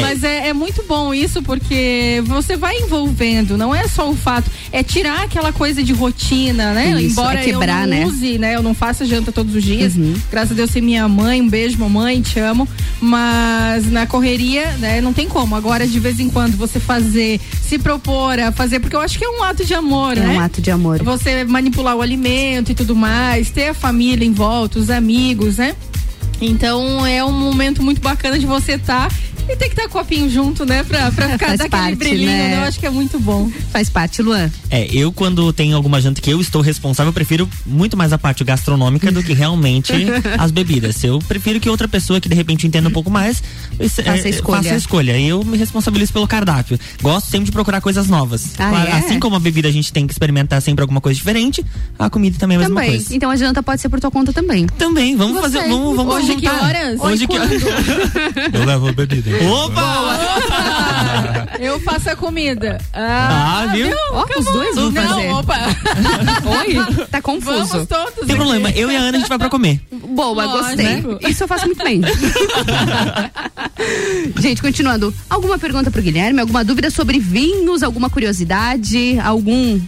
Mas é, é muito bom isso porque você vai envolvendo, não é só o fato, é tirar aquela coisa de rotina, né? Isso, Embora é quebrar, eu não né? use, né? Eu não faça janta todos os dias. Uhum. Graças a Deus, ser minha mãe, um beijo, mamãe, te amo. Mas na correria, né? Não tem como. Agora, de vez em quando, você fazer, se propor a fazer, porque eu acho que é um ato de amor, É né? um ato de amor. Você manipular o alimento e tudo mais, ter a família em volta, os amigos, né? Então é um momento muito bacana de você estar E tem que estar copinho junto, né? Pra, pra ficar Faz daquele parte, brilhinho, né? né? Eu acho que é muito bom. Faz parte, Luan. É, eu quando tenho alguma janta que eu estou responsável, eu prefiro muito mais a parte gastronômica do que realmente as bebidas. Eu prefiro que outra pessoa que de repente entenda um pouco mais Faça a escolha. faça a escolha. E eu me responsabilizo pelo cardápio. Gosto sempre de procurar coisas novas. Ah, Claro, é? Assim como a bebida a gente tem que experimentar sempre alguma coisa diferente, a comida também é a mesma Também. coisa. Então a janta pode ser por tua conta também. Também, vamos Você? fazer, vamos, vamos Hoje que juntar. horas? Hoje que horas? Eu levo a bebida. Opa! Eu faço a comida. Ah, viu? Ó, os dois vão Não, fazer. opa. Oi? Tá confuso. Vamos todos. Tem problema, eu e a Ana a gente vai pra comer. Boa, gostei. Lógico. Isso eu faço muito bem. Gente, continuando. Alguma pergunta pro Guilherme? Alguma dúvida sobre vinhos? Alguma curiosidade? Algum.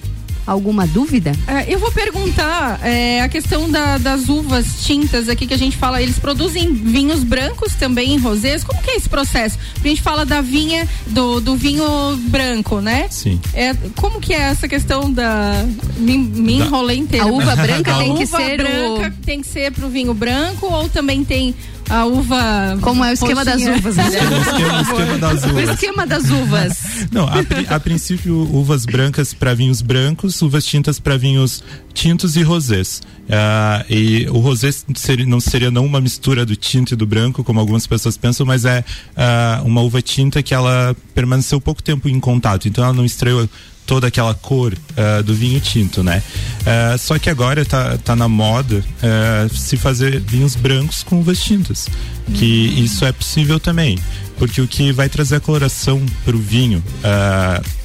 Alguma dúvida? É, eu vou perguntar é, a questão da- das uvas tintas aqui que a gente fala. Eles produzem vinhos brancos também em rosés. Como que é esse processo? A gente fala da vinha, do, do vinho branco, né? Sim. É, como que é essa questão da. Me, me enrolei inteira. A uva branca A tem que uva ser o- branca tem que ser pro vinho branco ou também tem a uva. Como é o esquema das uvas, Guilherme? O esquema, o esquema das O uvas. esquema das uvas. Não, a, a princípio, uvas brancas para vinhos brancos, uvas tintas para vinhos tintos e rosés. Ah, e o rosé seria, não seria não uma mistura do tinto e do branco, como algumas pessoas pensam, mas é ah, uma uva tinta que ela permaneceu pouco tempo em contato, então ela não estreou toda aquela cor ah, do vinho tinto, né? Ah, só que agora tá, tá na moda ah, se fazer vinhos brancos com uvas tintas, que isso é possível também, porque o que vai trazer a coloração para o vinho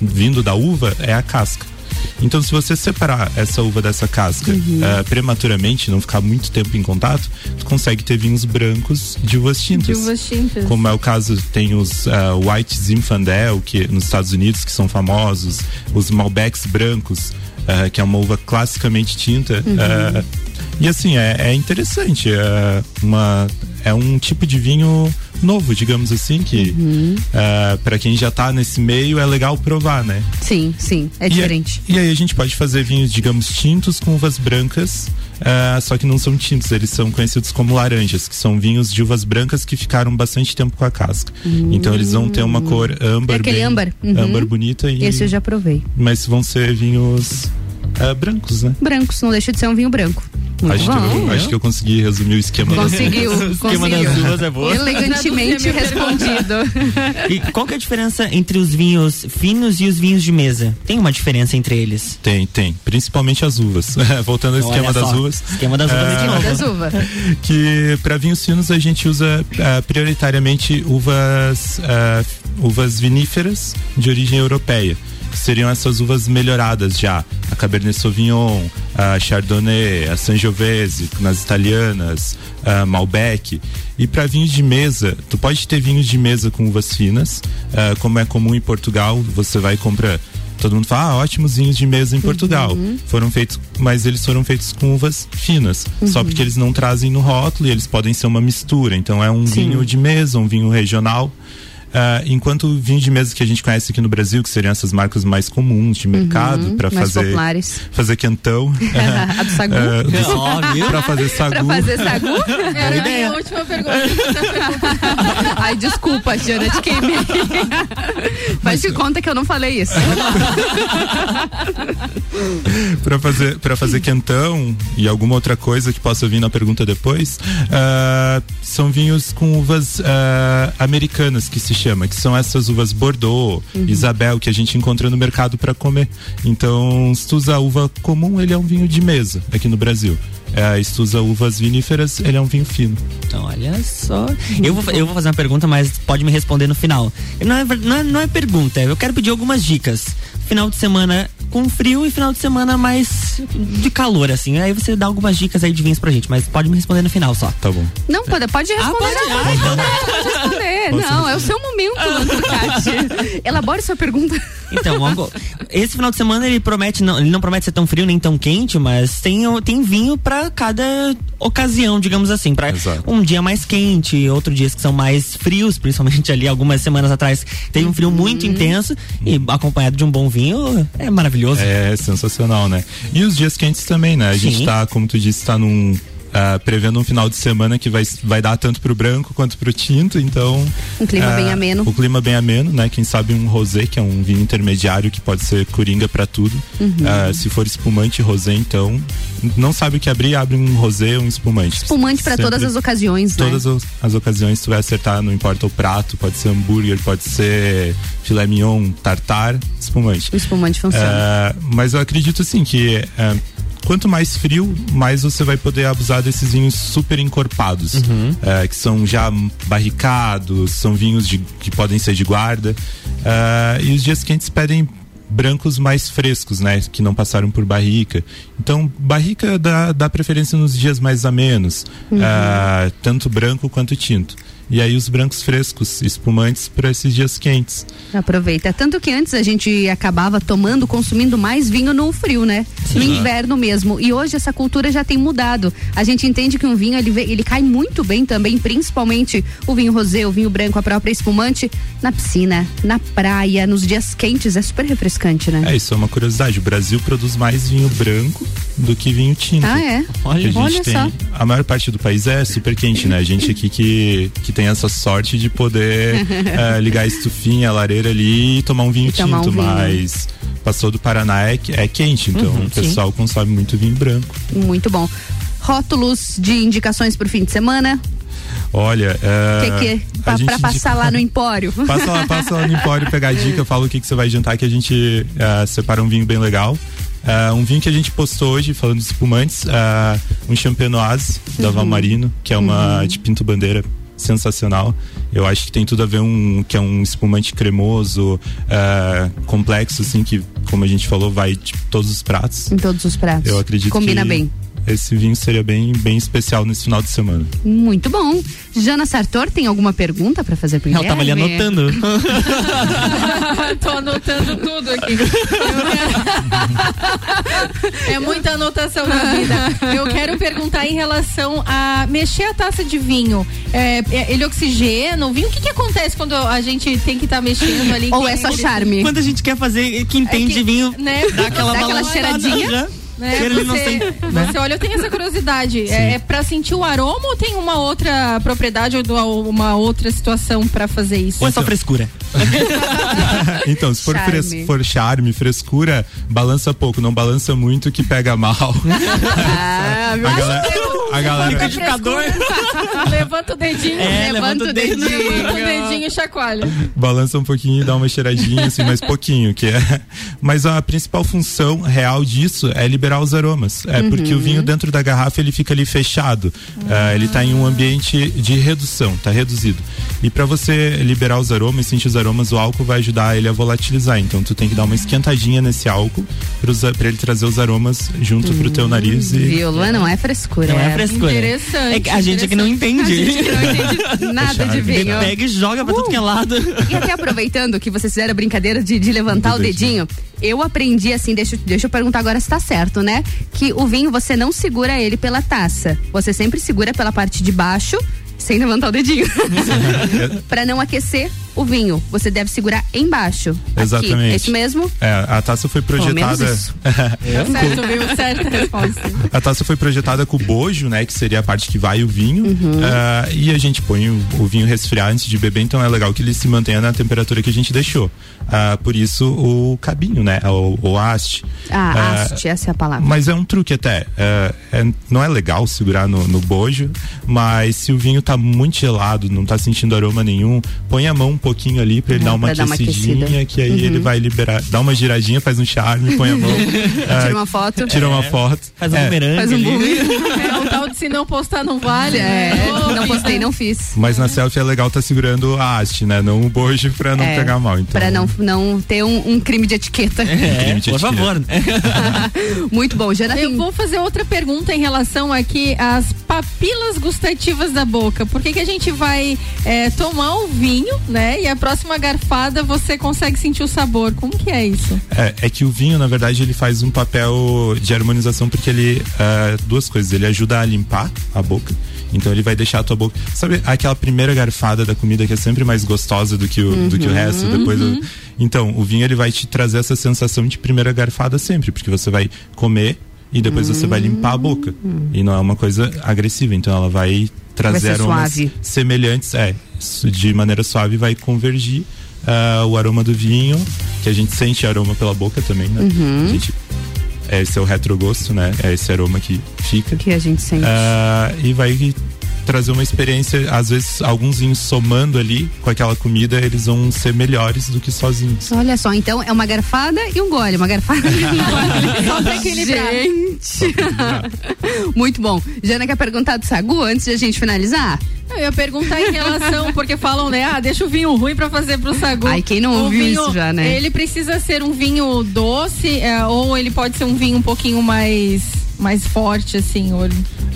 vindo da uva é a casca. Então, se você separar essa uva dessa casca ah, prematuramente, não ficar muito tempo em contato, tu consegue ter vinhos brancos de uvas tintas. De uvas tintas. Como é o caso, tem os ah, White Zinfandel, que nos Estados Unidos, que são famosos, os Malbecs brancos, ah, que é uma uva classicamente tinta. Uhum. e assim, é, é interessante. Uma, é um tipo de vinho novo, digamos assim, que Uhum. para quem já tá nesse meio é legal provar, né? Sim, sim. É E diferente. E, aí a gente pode fazer vinhos, digamos, tintos com uvas brancas, ah, só que não são tintos, eles são conhecidos como laranjas, que são vinhos de uvas brancas que ficaram bastante tempo com a casca. Então eles vão ter uma cor âmbar, É aquele bem- âmbar. Uhum. âmbar bonita e Esse eu já provei. mas vão ser vinhos ah, brancos, né? Brancos, não deixa de ser um vinho branco. Muito Acho que, eu, acho que eu consegui resumir o esquema. Conseguiu, O esquema conseguiu. das uvas é boa. Elegantemente respondido. E qual que é a diferença entre os vinhos finos e os vinhos de mesa? Tem uma diferença entre eles? Tem, tem. Principalmente as uvas. Voltando ao esquema das uvas. esquema das uvas Ah, de novo. Das uvas. que para vinhos finos a gente usa ah, prioritariamente uvas ah, uvas viníferas de origem europeia seriam essas uvas melhoradas já a Cabernet Sauvignon a Chardonnay a Sangiovese nas italianas a Malbec e para vinhos de mesa tu pode ter vinhos de mesa com uvas finas ah, como é comum em Portugal você vai e compra Todo mundo fala, ah, ótimos vinhos de mesa em Portugal. Foram feitos, mas eles foram feitos com uvas finas. Só porque eles não trazem no rótulo e eles podem ser uma mistura. Então é um Sim. vinho de mesa, um vinho regional. Ah, enquanto vinho de mesa que a gente conhece aqui no Brasil, que seriam essas marcas mais comuns de mercado, para mais fazer populares. fazer quentão. A do sagu. Ah, pra fazer sagu. Pra fazer sagu? Era a minha última pergunta. Ai, desculpa, Jana, te queimei. Faz de conta que eu não falei isso. para fazer para fazer quentão e alguma outra coisa que possa vir na pergunta depois ah, são vinhos com uvas ah, americanas que se chama que são essas uvas Bordeaux Isabel que a gente encontra no mercado para comer. Então se tu usa uva comum ele é um vinho de mesa aqui no Brasil Ah, tu usa uvas viníferas ele é um vinho fino Então, olha só. Eu vou, eu vou fazer uma pergunta, mas pode me responder no final. Não é, não é, não é pergunta, eu quero pedir algumas dicas. Final de semana com frio e final de semana mais de calor, assim. Aí você dá algumas dicas aí de vinhos pra gente, mas pode me responder no final só. tá bom Não, pode, pode responder. pode? não, Ah, então pode responder. Não, é o seu momento, Cati. Elabore sua pergunta. Então, esse final de semana ele promete, não, ele não promete ser tão frio nem tão quente, mas tem, tem vinho pra cada ocasião, digamos assim, Pra Exato. um dia mais quente, outro dias que são mais frios, principalmente ali algumas semanas atrás teve um frio muito intenso e acompanhado de um bom vinho é maravilhoso. É sensacional, né? E os dias quentes também, né? A gente Sim. tá, como tu disse, tá num uh, prevendo um final de semana que vai, vai dar tanto pro branco quanto pro tinto, então. Um clima uh, bem ameno. O clima bem ameno, né? Quem sabe um rosé, que é um vinho intermediário que pode ser coringa para tudo. Uhum. Uh, se for espumante rosé, então. Não sabe o que abrir, abre um rosé um espumante. Espumante para todas as ocasiões, Todas né? as, as ocasiões tu vai acertar, não importa o prato, pode ser hambúrguer, pode ser filé mignon, tartar, espumante. O espumante funciona. Mas eu acredito assim que quanto mais frio, mais você vai poder abusar desses vinhos super encorpados, Uhum. uh, que são já barricados, são vinhos de, que podem ser de guarda. e os dias quentes pedem brancos mais frescos, né? Que não passaram por barrica. Então, barrica dá, dá preferência nos dias mais amenos, Uhum. ah, tanto branco quanto tinto. E aí os brancos frescos, espumantes para esses dias quentes. Aproveita. Tanto que antes a gente acabava tomando, consumindo mais vinho no frio, né? No Sim. inverno mesmo. E hoje essa cultura já tem mudado. A gente entende que um vinho ele, ele cai muito bem também, principalmente o vinho rosé, o vinho branco, a própria espumante, na piscina, na praia, nos dias quentes. É super refrescante, né? É, isso é uma curiosidade. O Brasil produz mais vinho branco do que vinho tinto. Ah, é? Olha, a gente Olha tem, só. A maior parte do país é super quente, né? A gente aqui que, que tem essa sorte de poder eh, ligar a estufinha, a lareira ali e tomar um vinho E tinto, um vinho. mas passou do Paraná é, é quente, então Uhum, o pessoal consome muito vinho branco. Muito bom. Rótulos de indicações pro fim de semana? Olha, O eh, que que pra, pra passar lá no empório? Passa lá, passa lá no Empório pegar a dica, fala o que, que você vai jantar, que a gente eh, separa um vinho bem legal. Eh, um vinho que a gente postou hoje, falando de espumantes, eh, um Champenoise da Uhum. Valmarino, que é uma Uhum. de Pinto Bandeira sensacional. Eu acho que tem tudo a ver um que é um espumante cremoso, eh, complexo, assim, que, como a gente falou, vai de todos os pratos. Em todos os pratos. Eu acredito Combina que bem. Esse vinho seria bem, bem especial nesse final de semana. Muito bom. Jana Sartor, tem alguma pergunta pra fazer pro Ela tava ali anotando. Tô anotando tudo aqui. É muita anotação na vida. Eu quero perguntar em relação a mexer a taça de vinho. É, é, ele oxigena o vinho? O que, que acontece quando a gente tem que estar mexendo ali? Ou Que- é só que- charme? Quando a gente quer fazer, que entende de vinho, né? dá aquela, Dá aquela balançada cheiradinha. já. Né? Cheiro Você, tem, né? você olha, eu tenho essa curiosidade. É, é pra sentir o aroma ou tem uma outra propriedade ou uma outra situação pra fazer isso? Ou é só frescura? então, se for, Charme. fres- for charme, frescura, balança pouco, não balança muito que pega mal. Ah, a galera, a galera, Liquidificador. Levanta o dedinho. É, levanta o dedinho. Levanta o dedinho e chacoalha. balança um pouquinho e dá uma cheiradinha, assim, mas pouquinho, que é. Mas a principal função real disso é liberar os aromas. É porque o vinho dentro da garrafa ele fica ali fechado. Ah, ele tá em um ambiente de redução, tá reduzido. E para você liberar os aromas, sentir os aromas, o álcool vai ajudar ele a volatilizar. Então tu tem que dar uma esquentadinha nesse álcool para ele trazer os aromas junto pro teu nariz e Luan? Não é frescura. Não é frescura. Interessante. É a gente é que não entende. A gente não entende nada de vinho. pega e joga pra tudo que é lado. E até aproveitando que vocês fizeram a brincadeira de, de levantar o dedinho, eu aprendi assim, deixa, deixa eu perguntar agora se tá certo, né? Que o vinho você não segura ele pela taça. Você sempre segura pela parte de baixo, sem levantar o dedinho. Pra não aquecer o vinho. Você deve segurar embaixo. Aqui. Exatamente. É isso mesmo? É, a taça foi projetada. isso. Certo, viu? Certa resposta. A taça foi projetada com o bojo, né? Que seria a parte que vai o vinho. Uhum. Ah, e a gente põe o, o vinho resfriar antes de beber, então é legal que ele se mantenha na temperatura que a gente deixou. Ah, por isso o cabinho, né? O, o haste. Ah, Ah, haste, essa é a palavra. Mas é um truque até. É, é- não é legal segurar no, no bojo, mas se o vinho tá muito gelado, não tá sentindo aroma nenhum, põe a mão um pouquinho ali pra ele É, dar uma pra dar uma aquecidinha, que aí Uhum. ele vai liberar, dá uma giradinha, faz um charme, põe a mão. ah, Tira uma foto. Tira uma É. foto. Faz um É, bumerangue Faz um bumerangue. É o tal de se não postar não vale. É, né? não postei, não fiz. Mas na selfie é legal tá segurando a haste, né? Não o bojo pra não É, pegar mal. Então, Pra não, não ter um, um crime de etiqueta. É, Crime de por etiqueta. favor. Muito bom, Jana. Eu vou fazer outra pergunta em relação aqui às papilas gustativas da boca. Por que, que a gente vai é, tomar o vinho, né? E a próxima garfada você consegue sentir o sabor. Como que é isso? É, é que o vinho, na verdade, ele faz um papel de harmonização porque ele. ah, duas coisas. Ele ajuda a limpar a boca. Então ele vai deixar a tua boca. Sabe aquela primeira garfada da comida que é sempre mais gostosa do que o, do que o resto? Depois. o- Então, o vinho ele vai te trazer essa sensação de primeira garfada sempre, porque você vai comer e depois você vai limpar a boca. E não é uma coisa agressiva, então ela vai trazer aromas suave. semelhantes, é, de maneira suave vai convergir ah, o aroma do vinho, que a gente sente aroma pela boca também, né? Uhum. A gente, é, esse é o retrogosto, né? É esse aroma que fica. Que a gente sente. Ah, e vai trazer uma experiência, às vezes, alguns vinhos somando ali com aquela comida, eles vão ser melhores do que sozinhos. Olha só, então é uma garfada e um gole, uma garfada e um gole. Só pra equilibrar. Gente! Muito bom. Jana quer perguntar do Sagu antes de a gente finalizar? Eu ia perguntar em relação, porque falam, né? Ah, deixa o vinho ruim pra fazer pro sagu. Ai, quem não O ouviu vinho, isso já, né? Ele precisa ser um vinho doce, é, ou ele pode ser um vinho um pouquinho mais, mais forte, assim. Ou...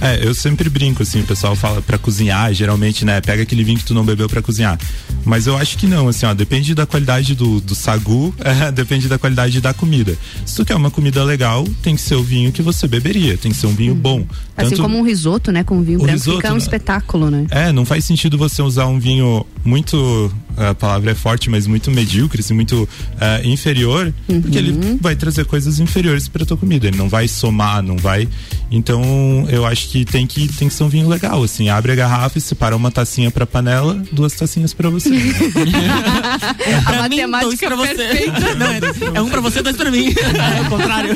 É, eu sempre brinco, assim, o pessoal fala pra cozinhar, geralmente, né? Pega aquele vinho que tu não bebeu pra cozinhar. Mas eu acho que não, assim, ó, depende da qualidade do, do sagu, é, depende da qualidade da comida. Se tu quer uma comida legal, tem que ser o vinho que você beberia, tem que ser um vinho bom. Assim Tanto- como um risoto, né? Com vinho branco risoto, fica um espetáculo, né? É, não faz sentido você usar um vinho muito, a palavra é forte, mas muito medíocre, assim, muito eh, inferior, porque ele vai trazer coisas inferiores para tua comida. Ele não vai somar, não vai. Então, eu acho que tem que tem que ser um vinho legal, assim. Abre a garrafa e separa uma tacinha para panela, duas tacinhas para você. a matemática pra você. perfeita. Não, é, é um pra você, dois pra mim. É o contrário.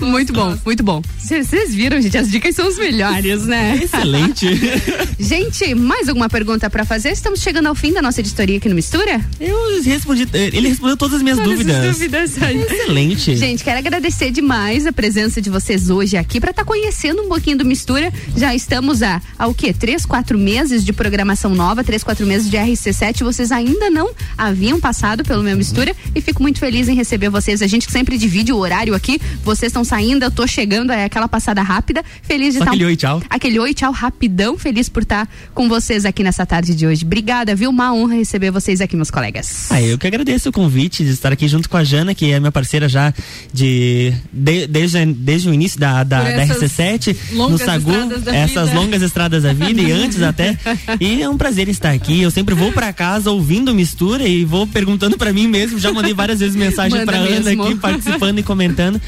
Muito bom, muito bom. Vocês viram, gente, as dicas são as melhores, né? Excelente. gente, mais alguma pergunta pra fazer? Estamos chegando ao fim da nossa editoria aqui no Mistura? Eu respondi, ele respondeu todas as minhas Todas as dúvidas. dúvidas aí. Excelente. Gente, quero agradecer demais a presença de vocês hoje aqui para estar conhecendo um pouquinho do Mistura. Já estamos há, há o quê? Três, quatro meses de programação nova, três, quatro meses de RC7. Vocês ainda não haviam passado pelo meu Mistura e fico muito feliz em receber vocês. A gente que sempre divide o horário aqui. Vocês estão saindo, eu tô chegando, é aquela passada rápida. Feliz de estar. aquele oi, tchau. Aquele oi, tchau, rapidão. Feliz por estar com vocês aqui nessa tarde de hoje. Obrigada, viu? Uma honra receber vocês aqui, meus colegas. Ah, eu que agradeço o convite de estar aqui junto com a Jana, que é minha parceira já de, de- desde, desde o início da, da, Da essas RC7, no Sagu, essas vida. longas estradas da vida e antes até. E é um prazer estar aqui. Eu sempre vou pra casa ouvindo mistura e vou perguntando pra mim mesmo. Já mandei várias vezes mensagem pra Ana aqui, participando e comentando.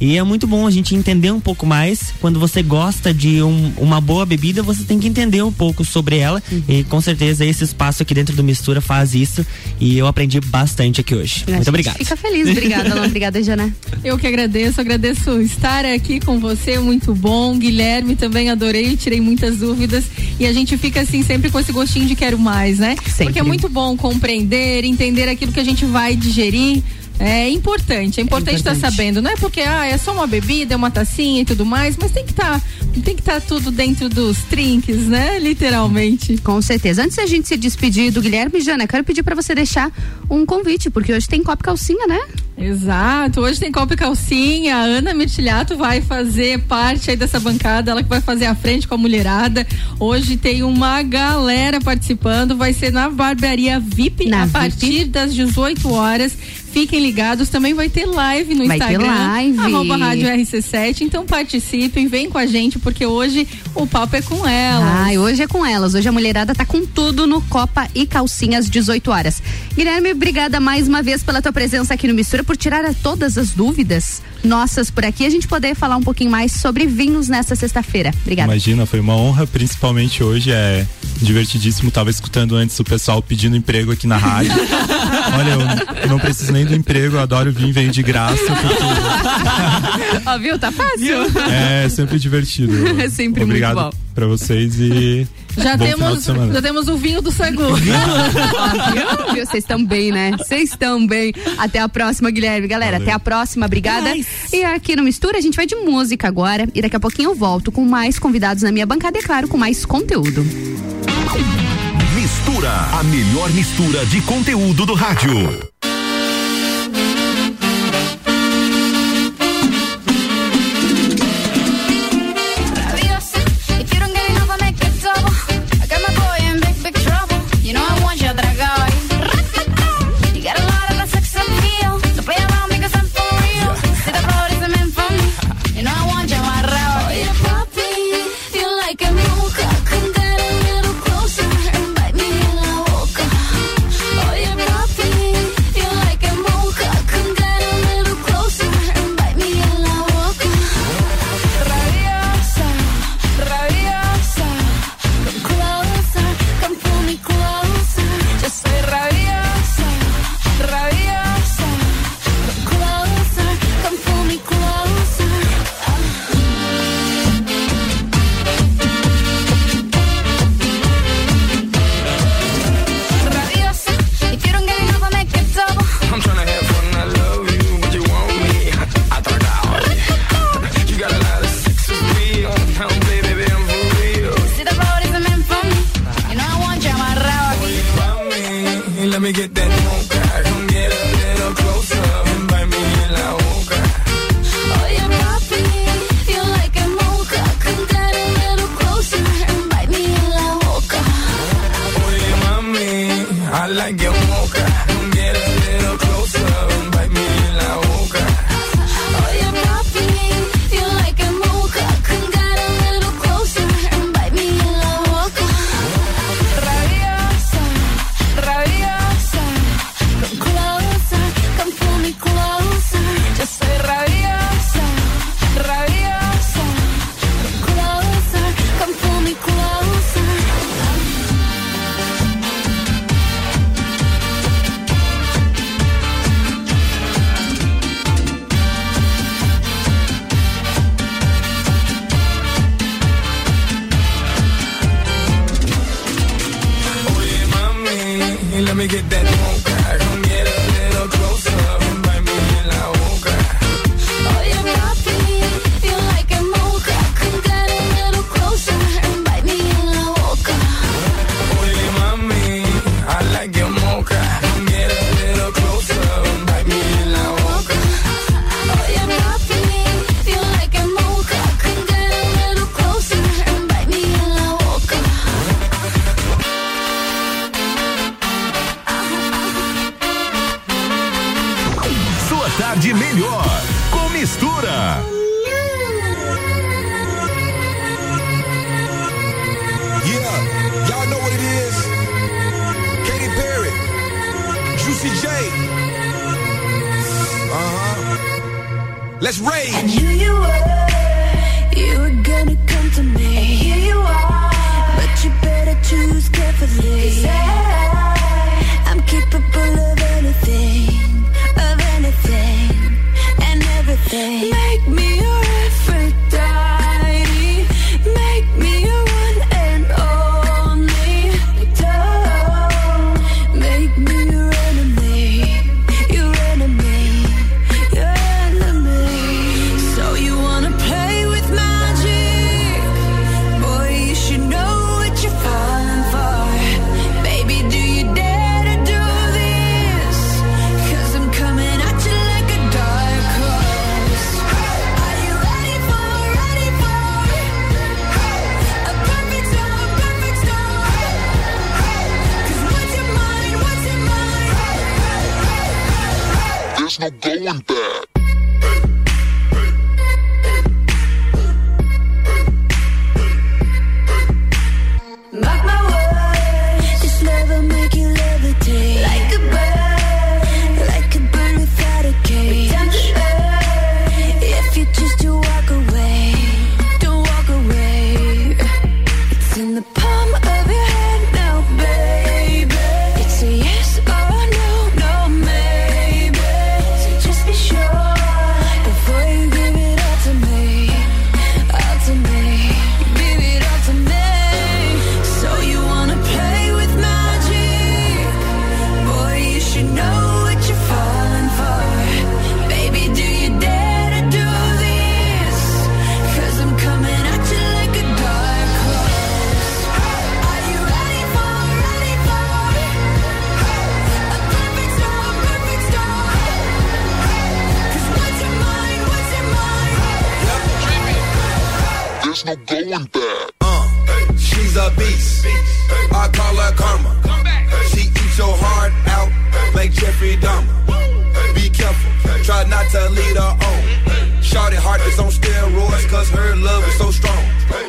E é muito bom a gente entender um pouco mais. Quando você gosta de um- uma boa bebida, você tem que entender um pouco sobre ela. Uhum. E com certeza esse espaço aqui dentro do Mistura faz isso. E eu aprendi bastante aqui hoje. A Muito obrigado. Fica feliz. Obrigada, Alan. Obrigada, Jana. Eu que agradeço, agradeço estar aqui com você, muito bom. Guilherme também adorei, tirei muitas dúvidas e a gente fica assim sempre com esse gostinho de quero mais, né? Porque é muito bom compreender, entender aquilo que a gente vai digerir. É importante, é importante estar importante. sabendo, não é porque ah, é só uma bebida, é uma tacinha e tudo mais, mas tem que estar, tem que estar tudo dentro dos trinques, né? Literalmente. Com certeza. Antes da gente se despedir do Guilherme, Jana, quero pedir pra você deixar um convite, porque hoje tem Copa Calcinha, né? Exato, hoje tem Copa e Calcinha, a Ana Mirtilhato vai fazer parte aí dessa bancada, ela que vai fazer a frente com a mulherada. Hoje tem uma galera participando, vai ser na barbearia VIP Na a VIP. partir das 18 horas. Fiquem ligados, também vai ter live no Vai ter Instagram, live. arroba rádio RC7, então participem, vem com a gente, porque hoje o papo é com elas. Ai, hoje é com elas. Hoje a mulherada tá com tudo no Copa e Calcinha às 18 horas. Guilherme, obrigada mais uma vez pela tua presença aqui no Mistura, por tirar todas as dúvidas nossas por aqui. A gente poder falar um pouquinho mais sobre vinhos nessa sexta-feira. Obrigada. Imagina, foi uma honra, principalmente hoje, é divertidíssimo. Tava escutando antes o pessoal pedindo emprego aqui na rádio. Olha, eu não preciso nem do emprego, eu adoro vir, venho de graça. Ó, viu? Tá fácil. É sempre divertido. É sempre Obrigado muito bom. pra vocês e Já bom temos, já temos o vinho do Sagu. Ó, viu? Viu? Vocês estão bem, né? Vocês estão bem. Até a próxima, Guilherme. Galera, até a próxima. Obrigada. E aqui no Mistura, a gente vai de música agora. E daqui a pouquinho eu volto com mais convidados na minha bancada e, é claro, com mais conteúdo. Mistura, a melhor mistura de conteúdo do rádio.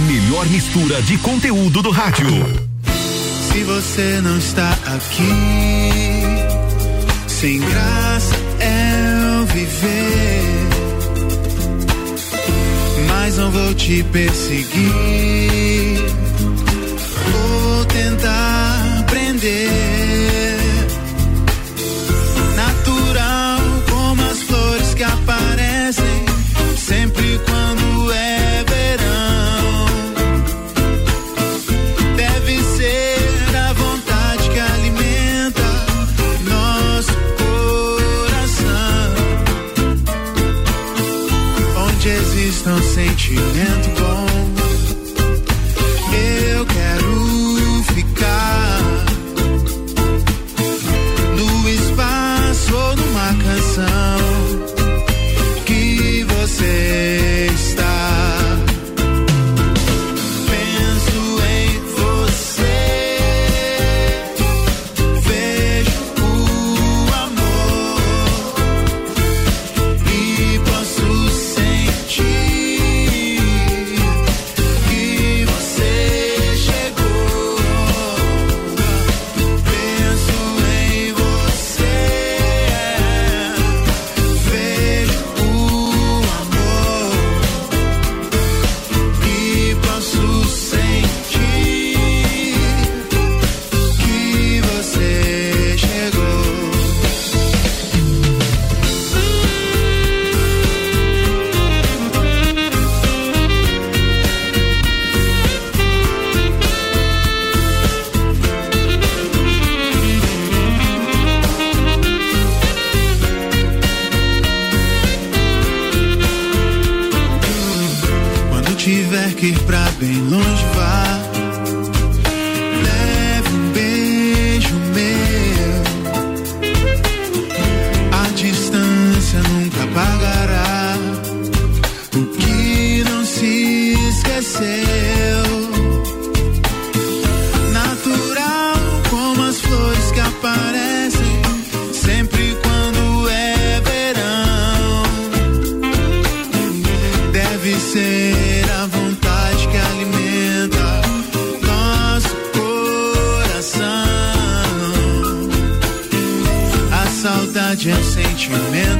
Melhor mistura de conteúdo do rádio. Se você não está aqui, sem graça é eu viver. Mas não vou te perseguir. Vou tentar prender. Natural como as flores que aparecem sempre quando é verão. Deve ser a vontade que alimenta nosso coração. A saudade é um sentimento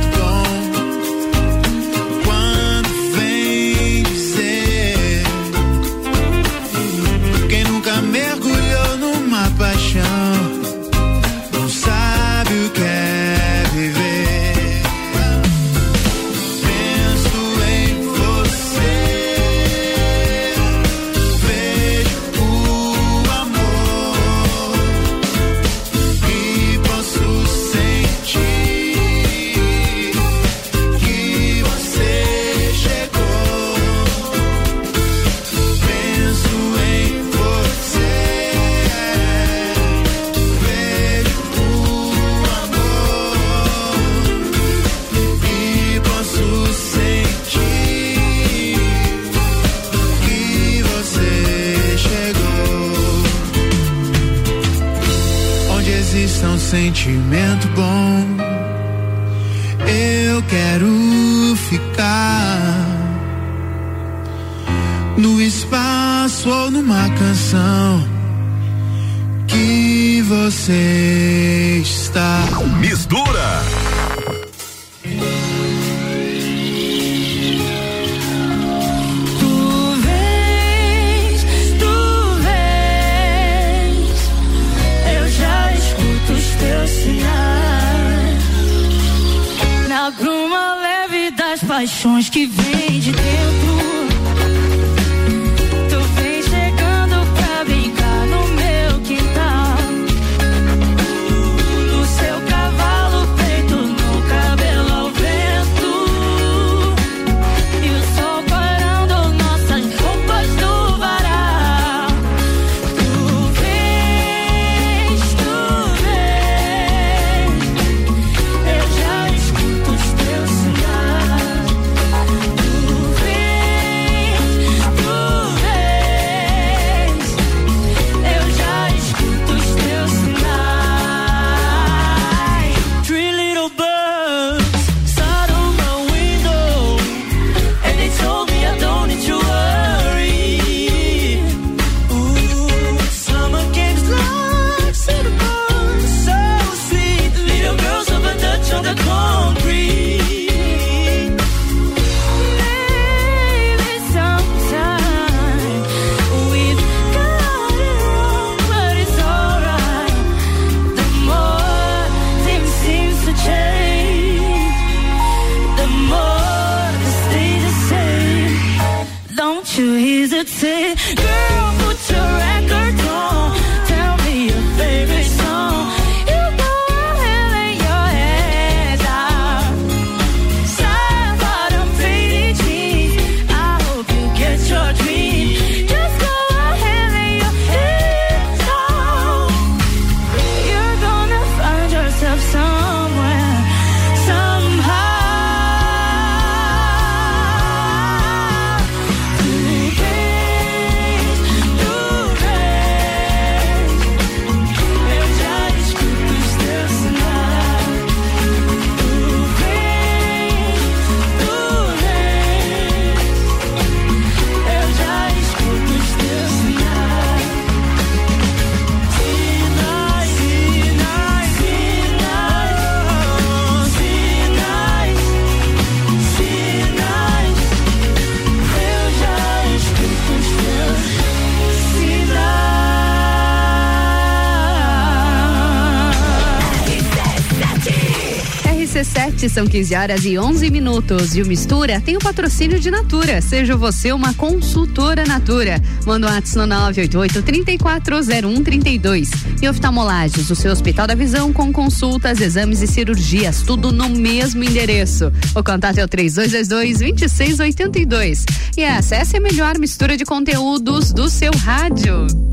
são 15 horas e 11 minutos. E o Mistura tem o patrocínio de Natura. Seja você uma consultora Natura. Manda um WhatsApp no 988 340132. E oftalmolagens, o seu Hospital da Visão com consultas, exames e cirurgias, tudo no mesmo endereço. O contato é o 3222 2682. E acesse a melhor mistura de conteúdos do seu rádio.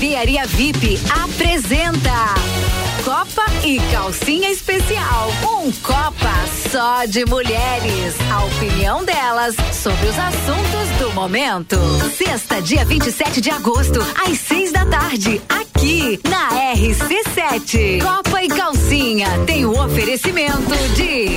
Barbearia VIP apresenta Copa e Calcinha Especial. Um Copa só de mulheres. A opinião delas sobre os assuntos do momento. Sexta, dia 27 de agosto, às seis da tarde, aqui na RC7. Copa e Calcinha tem o oferecimento de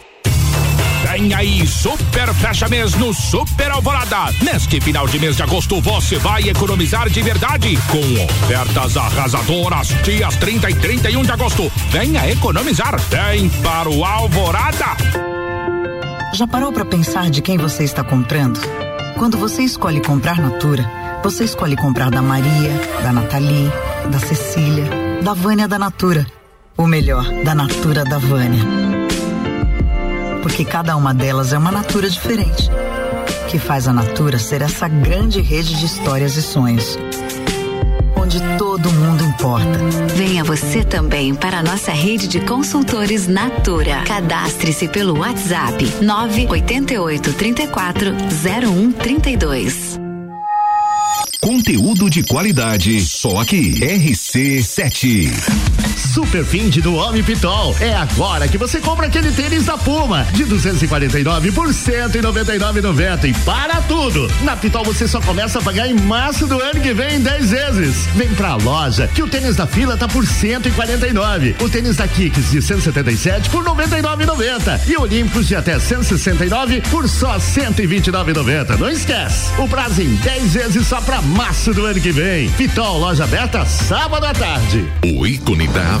Vem aí, super fecha mês no Super Alvorada. Neste final de mês de agosto você vai economizar de verdade com ofertas arrasadoras. Dias 30 e 31 de agosto. Venha economizar. Vem para o Alvorada. Já parou para pensar de quem você está comprando? Quando você escolhe comprar Natura, você escolhe comprar da Maria, da Nathalie, da Cecília, da Vânia da Natura. O melhor, da Natura da Vânia porque cada uma delas é uma natura diferente, que faz a Natura ser essa grande rede de histórias e sonhos. Onde todo mundo importa. Venha você também para a nossa rede de consultores Natura. Cadastre-se pelo WhatsApp 988 34 0132. Conteúdo de qualidade, só aqui. RC7. Super Find do Homem Pitol. É agora que você compra aquele tênis da Puma de 249 por 199,90 e para tudo. Na Pitol você só começa a pagar em março do ano que vem em 10 vezes. Vem pra loja que o tênis da fila tá por 149. O tênis da Kicks de 177 por 99,90 e Olímpicos de até 169 por só 129,90. Não esquece. O prazo em 10 vezes só pra março do ano que vem. Pitol, loja aberta sábado à tarde. O ícone da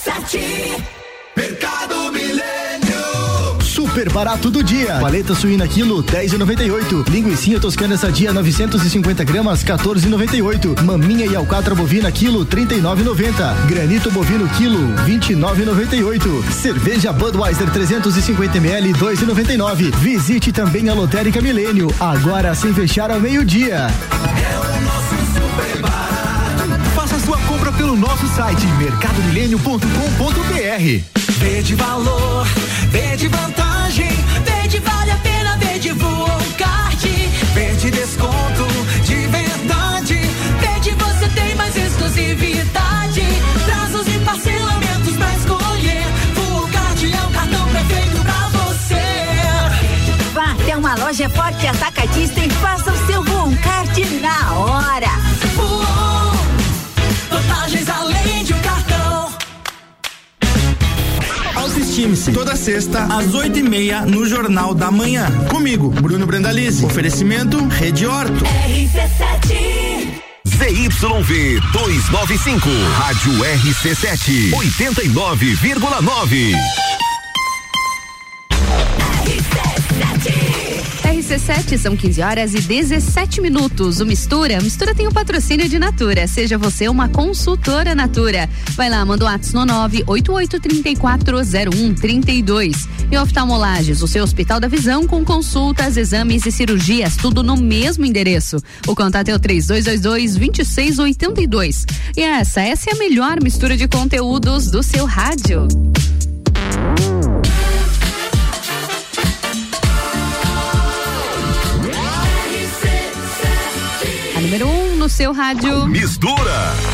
RC7 Mercado Milênio Super barato do dia. Paleta suína quilo 10,98. Linguiça toscana sadia 950 gramas 14,98. Maminha e alcatra bovina quilo 39,90. Granito bovino quilo 29,98. Cerveja Budweiser 350 ml 2,99. Visite também a Lotérica Milênio agora sem fechar ao meio-dia. É o nosso nosso site mercadomilênio.com.br. Vê de valor, vê de vantagem, vê de vale a pena, vê de voa kart, vê de desconto de verdade, vê de você tem mais exclusividade, prazos e parcelamentos pra escolher, voa kart é o cartão perfeito pra você. Vá até uma loja forte atacadista e faça o seu voo Aproxime-se. Toda sexta, às oito e meia, no Jornal da Manhã. Comigo, Bruno Brandalize. Oferecimento Rede Horto. ZYV 295, Rádio RC7, 89,9. RC7 são 15 horas e 17 minutos. O Mistura, Mistura tem o patrocínio de Natura. Seja você uma consultora Natura. Vai lá, manda o um ato no 988340132. E oftalmolages, o seu Hospital da Visão com consultas, exames e cirurgias, tudo no mesmo endereço. O contato é o 3222-2682. E essa, essa é a melhor mistura de conteúdos do seu rádio. Seu rádio. Mistura.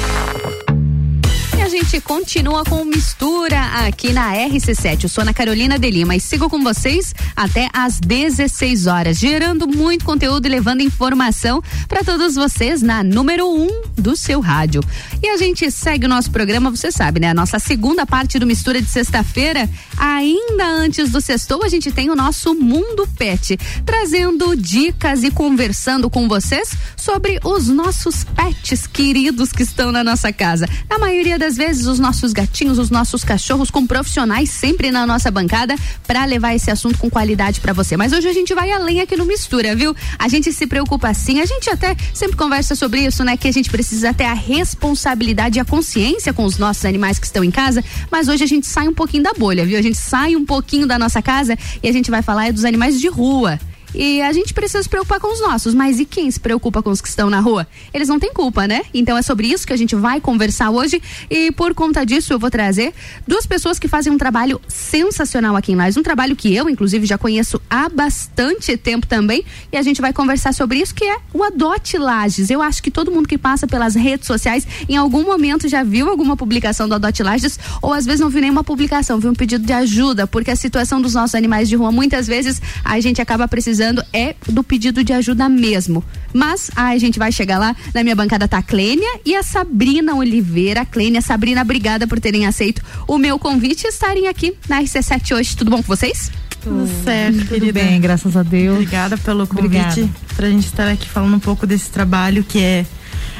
E a gente continua com mistura aqui na RC7. Eu sou Ana Carolina de Lima e sigo com vocês até às 16 horas, gerando muito conteúdo e levando informação para todos vocês na número 1 um do seu rádio. E a gente segue o nosso programa, você sabe, né? A nossa segunda parte do Mistura de sexta-feira, ainda antes do sextou, a gente tem o nosso Mundo Pet, trazendo dicas e conversando com vocês sobre os nossos pets queridos que estão na nossa casa. Na maioria das vezes, os nossos gatinhos, os nossos cachorros, com profissionais sempre na nossa bancada para levar esse assunto com qualidade para você. Mas hoje a gente vai além aqui no Mistura, viu? A gente se preocupa sim, a gente até sempre conversa sobre isso, né? Que a gente precisa ter a responsabilidade e a consciência com os nossos animais que estão em casa, mas hoje a gente sai um pouquinho da bolha, viu? A gente sai um pouquinho da nossa casa e a gente vai falar é dos animais de rua. E a gente precisa se preocupar com os nossos, mas e quem se preocupa com os que estão na rua? Eles não têm culpa, né? Então é sobre isso que a gente vai conversar hoje e por conta disso eu vou trazer duas pessoas que fazem um trabalho sensacional aqui em Lages, um trabalho que eu inclusive já conheço há bastante tempo também e a gente vai conversar sobre isso que é o Adote Lages. Eu acho que todo mundo que passa pelas redes sociais em algum momento já viu alguma publicação do Adote Lages ou às vezes não viu nenhuma publicação, viu um pedido de ajuda, porque a situação dos nossos animais de rua muitas vezes a gente acaba precisando é do pedido de ajuda mesmo. Mas a gente vai chegar lá. Na minha bancada tá a Clênia e a Sabrina Oliveira. Clênia, Sabrina, obrigada por terem aceito o meu convite e estarem aqui na RC7 hoje. Tudo bom com vocês? Tudo certo, Tudo querida. bem, graças a Deus. Obrigada pelo convite Obrigada. pra gente estar aqui falando um pouco desse trabalho que é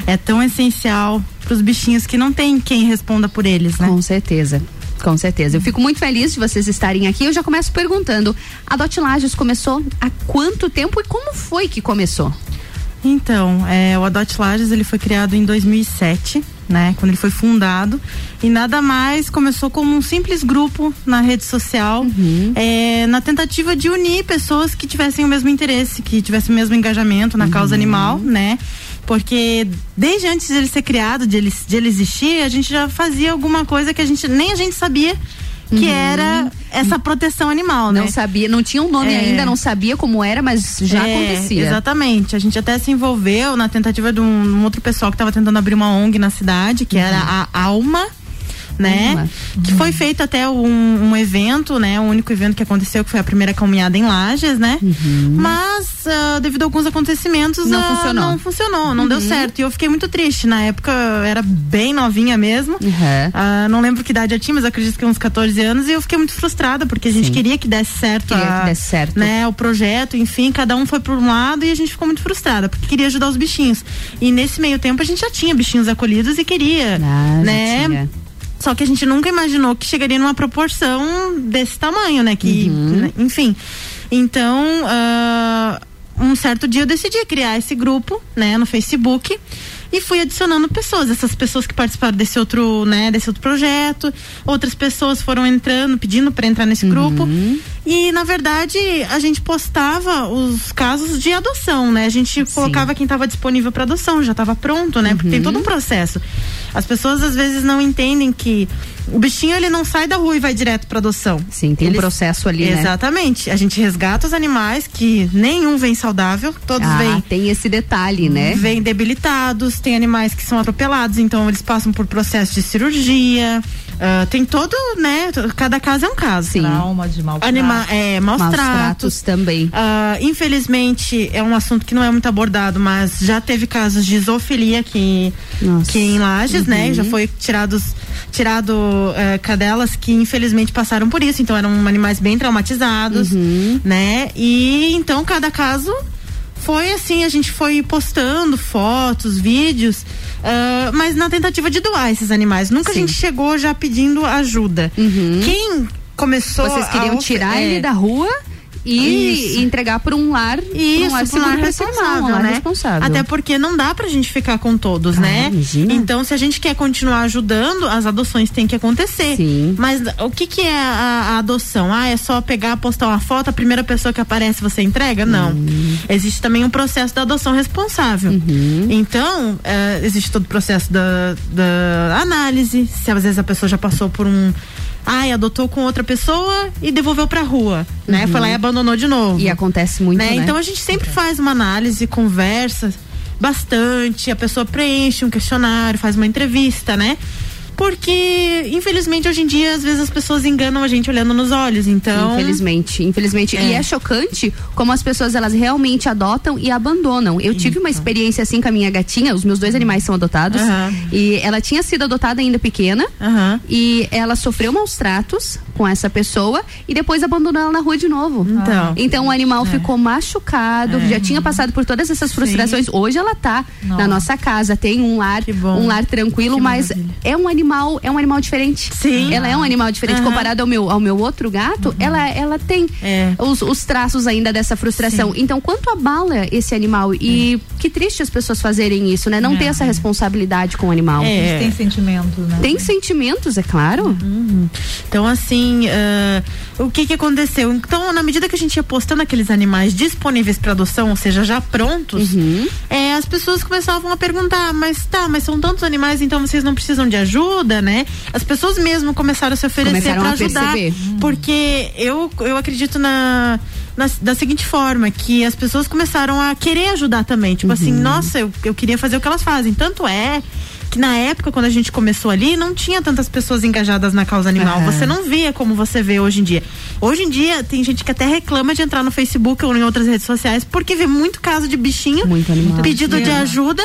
é tão essencial para os bichinhos que não tem quem responda por eles, né? Com certeza. Com certeza. Eu fico muito feliz de vocês estarem aqui. Eu já começo perguntando: a Dot Lages começou há quanto tempo e como foi que começou? Então, é, o Adot Lages ele foi criado em 2007, né? Quando ele foi fundado e nada mais começou como um simples grupo na rede social, uhum. é, na tentativa de unir pessoas que tivessem o mesmo interesse, que tivessem o mesmo engajamento na uhum. causa animal, né? Porque desde antes de ele ser criado, de ele, de ele existir, a gente já fazia alguma coisa que a gente nem a gente sabia que uhum. era essa proteção animal, né? Não sabia, não tinha um nome é. ainda, não sabia como era, mas já é, acontecia. Exatamente. A gente até se envolveu na tentativa de um, um outro pessoal que estava tentando abrir uma ONG na cidade, que uhum. era a Alma né? Uhum. Que foi feito até um, um, evento, né? O único evento que aconteceu, que foi a primeira caminhada em Lages, né? Uhum. Mas, uh, devido a alguns acontecimentos, não uh, funcionou. Não funcionou, não deu uhum. certo. E eu fiquei muito triste. Na época, eu era bem novinha mesmo. Uh, não lembro que idade eu tinha, mas acredito que uns 14 anos. E eu fiquei muito frustrada, porque a gente Sim. queria que desse certo. Queria a, que desse certo. Né, o projeto, enfim, cada um foi por um lado e a gente ficou muito frustrada, porque queria ajudar os bichinhos. E nesse meio tempo a gente já tinha bichinhos acolhidos e queria, ah, né? Só que a gente nunca imaginou que chegaria numa proporção desse tamanho, né? Que, uhum. né? enfim. Então, uh, um certo dia eu decidi criar esse grupo, né, no Facebook e fui adicionando pessoas, essas pessoas que participaram desse outro, né, desse outro projeto, outras pessoas foram entrando, pedindo para entrar nesse grupo. Uhum. E na verdade, a gente postava os casos de adoção, né? A gente Sim. colocava quem estava disponível para adoção, já estava pronto, né? Uhum. Porque tem todo um processo. As pessoas às vezes não entendem que o bichinho ele não sai da rua e vai direto para adoção. Sim, tem Eles, um processo ali, né? Exatamente. A gente resgata os animais que nenhum vem saudável, todos ah, vêm. tem esse detalhe, né? Vêm debilitados, tem animais que são atropelados, então eles passam por processo de cirurgia. Uh, tem todo, né? Cada caso é um caso. Sim. Trauma de mal Anima é, maus, maus tratos. tratos também. Uh, infelizmente, é um assunto que não é muito abordado, mas já teve casos de zoofilia aqui, que em Lages, né? uhum. né? Já foi tirados tirado eh, cadelas que infelizmente passaram por isso, então eram animais bem traumatizados, Uhum. né? E então cada caso foi assim, a gente foi postando fotos, vídeos, ah, mas na tentativa de doar esses animais. Nunca Sim. Uhum. a gente chegou já pedindo ajuda. Quem começou Vocês queriam a- tirar é, ele da rua e entregar para um lar, isso, um lar seguro animal, um lar né? responsável. Até porque não dá pra gente ficar com todos, né? Então, se a gente quer continuar ajudando, as adoções têm que acontecer. Mas o que que é a, a adoção? Ah, é só pegar, postar uma foto, a primeira pessoa que aparece você entrega? Não. Uhum. Existe também um processo da adoção responsável. Então, eh, existe todo o processo da, da análise, se às vezes a pessoa já passou por um Ai, adotou com outra pessoa e devolveu pra rua, né? Uhum. Foi lá e abandonou de novo. E acontece muito, né? Então a gente sempre faz uma análise, conversa bastante, a pessoa preenche um questionário, faz uma entrevista, né? Porque, infelizmente, hoje em dia, às vezes as pessoas enganam a gente olhando nos olhos, então. Infelizmente, infelizmente. E é chocante como as pessoas elas realmente adotam e abandonam. Eu tive uma experiência assim com a minha gatinha, os meus dois animais são adotados. Aham. E ela tinha sido adotada ainda pequena. E ela sofreu maus tratos com essa pessoa e depois abandonou ela na rua de novo. Então. Então o animal ficou machucado, já tinha passado por todas essas frustrações. Hoje ela tá na nossa casa, tem um lar, um lar tranquilo, mas é um animal, é um animal diferente. Sim. Ela é um animal diferente Aham. comparado ao meu, ao meu outro gato, ela, ela tem os, os traços ainda dessa frustração. Então, quanto abala esse animal? E que triste as pessoas fazerem isso, né? Não É. ter essa responsabilidade com o animal. É. Tem sentimentos, né? Tem sentimentos, é claro. Então, assim, ah, o que que aconteceu? Então, na medida que a gente ia postando aqueles animais disponíveis para adoção, ou seja, já prontos, Uhum. é, as pessoas começavam a perguntar, mas tá, mas são tantos animais, então vocês não precisam de ajuda, né? As pessoas mesmo começaram a se oferecer para ajudar. perceber. Porque eu, eu acredito na, na- da seguinte forma, que as pessoas começaram a querer ajudar também. Tipo assim, nossa, eu, eu queria fazer o que elas fazem. Tanto é que na época, quando a gente começou ali, não tinha tantas pessoas engajadas na causa animal. Aham. Você não via como você vê hoje em dia. Hoje em dia, tem gente que até reclama de entrar no Facebook ou em outras redes sociais porque vê muito caso de bichinho, animal. pedido de ajuda.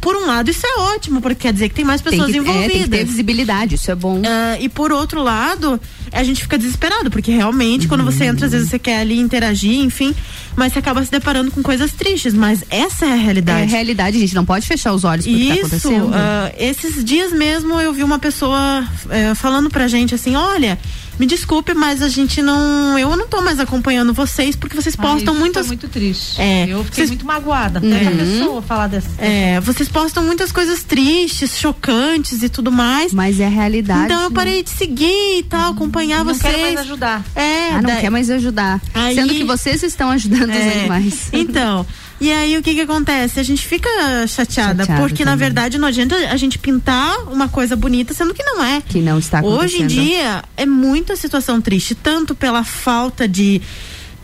Por um lado, isso é ótimo, porque quer dizer que tem mais Tem pessoas que- é, envolvidas. tem que ter visibilidade, isso é bom. Ah, e por outro lado, a gente fica desesperado, porque realmente, quando você entra, às vezes você quer ali interagir, enfim, mas você acaba se deparando com coisas tristes. Mas essa é a É a realidade. realidade, a gente não pode fechar os olhos pro que tá Isso, acontecendo. ah, esses dias mesmo eu vi uma pessoa eh, falando pra gente assim, olha, me desculpe, mas a gente não, eu não tô mais acompanhando vocês porque vocês postam isso muitas foi muito triste. É, Eu fiquei vocês- muito magoada. Até a Uhum. pessoa falar dessa. É, vocês postam muitas coisas tristes, chocantes e tudo mais. Mas é a realidade. Então eu parei de seguir e tal, acompanhar Não vocês. quero mais ajudar. É, ah, não daí- quer mais ajudar. Aí- Sendo que vocês estão ajudando os É, animais. Então, e aí o que que acontece? A gente fica chateada, porque na também. verdade não adianta a gente pintar uma coisa bonita, sendo que não é. Que não está acontecendo. Hoje em dia é muita situação triste, tanto pela falta de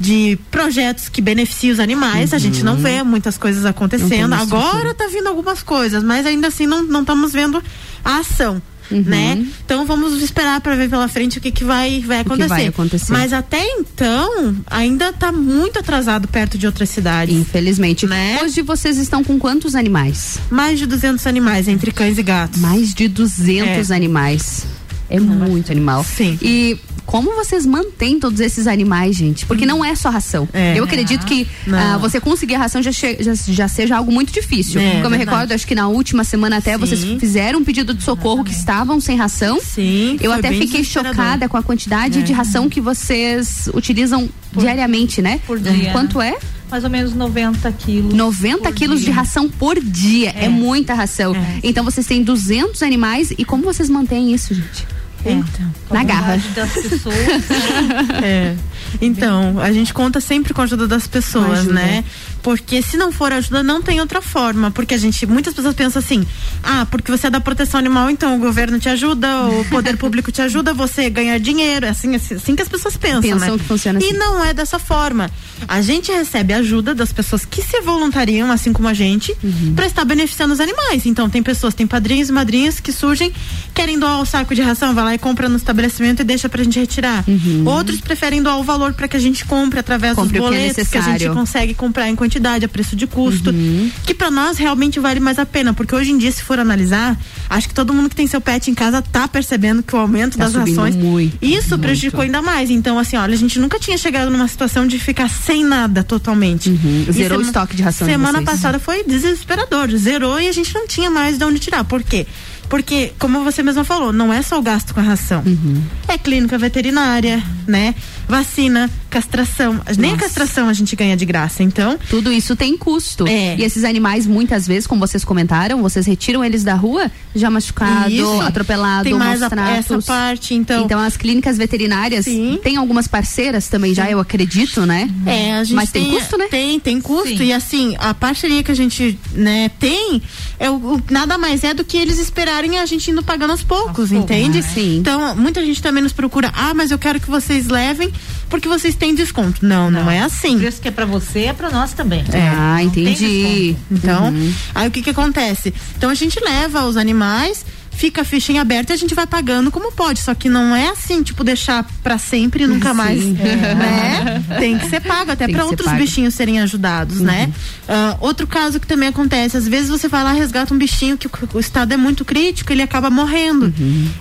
de projetos que beneficiam os animais, a gente não vê muitas coisas acontecendo. Agora tá vindo algumas coisas, mas ainda assim não não estamos vendo a ação. Né? Então vamos esperar para ver pela frente o que, que vai, vai que acontecer. vai acontecer. Mas até então, ainda tá muito atrasado perto de outras cidades. Infelizmente. Né? Hoje vocês estão com quantos animais? Mais de 200 animais entre cães e gatos. Mais de 200 animais. É muito animal. Sim. E como vocês mantêm todos esses animais, gente? Porque não é só ração. É. Eu acredito que ah, você conseguir a ração já, já, já seja algo muito difícil. É, Como eu verdade. recordo, acho que na última semana até vocês fizeram um pedido de socorro que estavam sem ração. Sim. Eu até fiquei chocada com a quantidade É. de ração que vocês utilizam diariamente, né? Por dia. Quanto é? Mais ou menos 90 quilos. 90 por quilos dia. de ração por dia. É, É. muita ração. Então vocês têm 200 animais e como vocês mantêm isso, gente? Então, Na garra. das pessoas. É. Então, a gente conta sempre com a ajuda das pessoas, Ajuda. né? Porque se não for ajuda, não tem outra forma. Porque a gente, muitas pessoas pensam assim: ah, porque você é da proteção animal, então o governo te ajuda, o poder público te ajuda, você ganhar dinheiro. É assim, assim, que as pessoas pensam, Pensam né? que funciona E assim. não é dessa forma. A gente recebe ajuda das pessoas que se voluntariam, assim como a gente, Uhum. pra estar beneficiando os animais. Então, tem pessoas, tem padrinhos e madrinhas que surgem, querem doar o saco de ração, vai lá e compra no estabelecimento e deixa pra gente retirar. Outros preferem doar o valor para que a gente compre através Uhum. Compre dos que é boletos que, a gente consegue comprar em quantidade, a preço de custo, Uhum. que pra nós realmente vale mais a pena, porque hoje em dia se for analisar, Acho que todo mundo que tem seu pet em casa tá percebendo que o aumento Tá das rações. muito, isso muito. prejudicou ainda mais. Então, assim, olha, a gente nunca tinha chegado numa situação de ficar sem nada totalmente. Uhum. Zerou o estoque de ração Semana vocês. passada foi desesperador. Zerou e a gente não tinha mais de onde tirar. Por quê? Porque, como você mesma falou, não é só o gasto com a ração. Uhum. É clínica veterinária, né? Vacina, castração. Nem a castração a gente ganha de graça, então. Tudo isso tem custo. É. E esses animais, muitas vezes, como vocês comentaram, vocês retiram eles da rua já machucado, Isso. atropelado, Tem mais a- essa parte, então. Então as clínicas veterinárias tem algumas parceiras também já, eu acredito, né? É, a gente Mas tem, custo, né? Tem, tem custo. E assim, a parceria que a gente né, tem é o, o- nada mais é do que eles esperarem a gente indo pagando aos poucos, entende? né? Sim. Então, muita gente também nos procura, ah, mas eu quero que vocês levem porque vocês têm desconto. Não, não, é assim. O preço que é pra você é pra nós também. É, Ah, não entendi. Então, Uhum. aí o que que acontece? Então a gente leva os animais, fica a fichinha aberta e a gente vai pagando como pode. Só que não é assim, tipo, deixar pra sempre e nunca Sim. mais. É. Né? Tem que ser pago, até ser outros pago. bichinhos serem ajudados, né? Ah, outro caso que também acontece, às vezes você vai lá resgata um bichinho que o, o estado é muito crítico, ele acaba morrendo.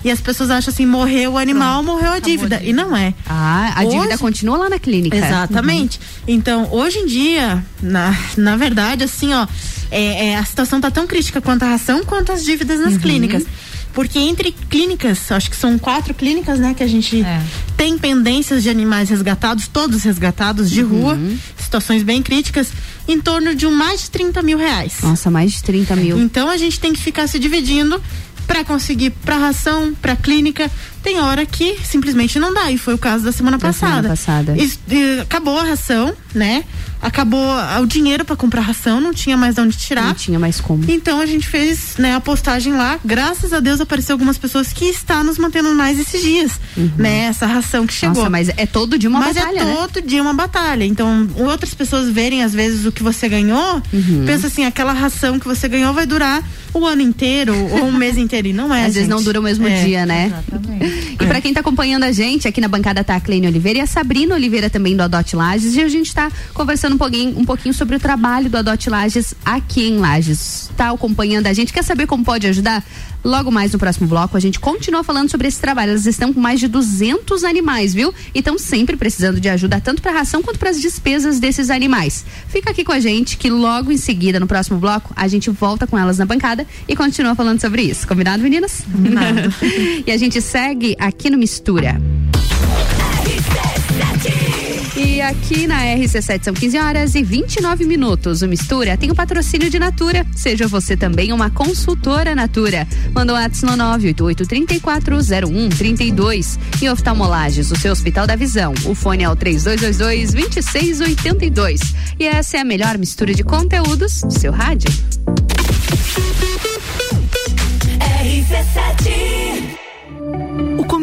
E as pessoas acham assim, morreu o animal, morreu a dívida. E não é. Ah, a dívida Hoje- continua lá na clínica. Exatamente. Então, hoje em dia, na, na verdade, assim, ó, é, é, a situação tá tão crítica quanto a ração quanto as dívidas nas Uhum. clínicas. Porque entre clínicas, acho que são quatro clínicas, né, que a gente tem pendências de animais resgatados, todos resgatados de rua, situações bem críticas, em torno de um mais de 30 mil reais. Nossa, mais de 30 mil. Então a gente tem que ficar se dividindo para conseguir para ração, para clínica. Tem hora que simplesmente não dá, e foi o caso da semana Da passada. semana passada. E acabou a ração, né? Acabou o dinheiro para comprar ração, não tinha mais de onde tirar. Não tinha mais como. Então a gente fez, né, a postagem lá. Graças a Deus apareceu algumas pessoas que está nos mantendo mais esses dias, né? Essa ração que chegou. Uhum. Nossa, mas é todo dia uma Mas batalha, é né? todo dia uma batalha. Então, outras pessoas verem às vezes o que você ganhou, Uhum. pensa assim, aquela ração que você ganhou vai durar o ano inteiro ou um mês inteiro. E não é. Às vezes gente. não dura o mesmo É. dia, né? E pra quem tá acompanhando a gente, aqui na bancada tá a Cleine Oliveira e a Sabrina Oliveira também do Adote Lages. E a gente tá conversando um pouquinho, um pouquinho sobre o trabalho do Adote Lages aqui em Lages. Tá acompanhando a gente? Quer saber como pode ajudar? Logo mais no próximo bloco, a gente continua falando sobre esse trabalho. Elas estão com mais de 200 animais, viu? E estão sempre precisando de ajuda, tanto para ração quanto para as despesas desses animais. Fica aqui com a gente, que logo em seguida, no próximo bloco, a gente volta com elas na bancada e continua falando sobre isso. Combinado, meninas? Combinado. e a gente segue aqui no Mistura. E aqui na RC7 são 15 horas e 29 minutos. O Mistura tem o patrocínio de Natura. Seja você também uma consultora Natura. Manda o um ato no 988-340132. E Oftalmolages, o seu Hospital da Visão. O fone é o 3222-2682. E essa é a melhor mistura de conteúdos do seu rádio. RC7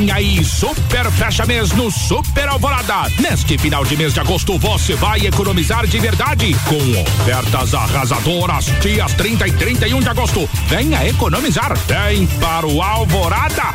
Vem aí, super fecha mês no Super Alvorada. Neste final de mês de agosto você vai economizar de verdade com ofertas arrasadoras. Dias 30 e 31 de agosto. Venha economizar. Vem para o Alvorada.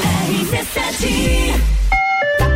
Tá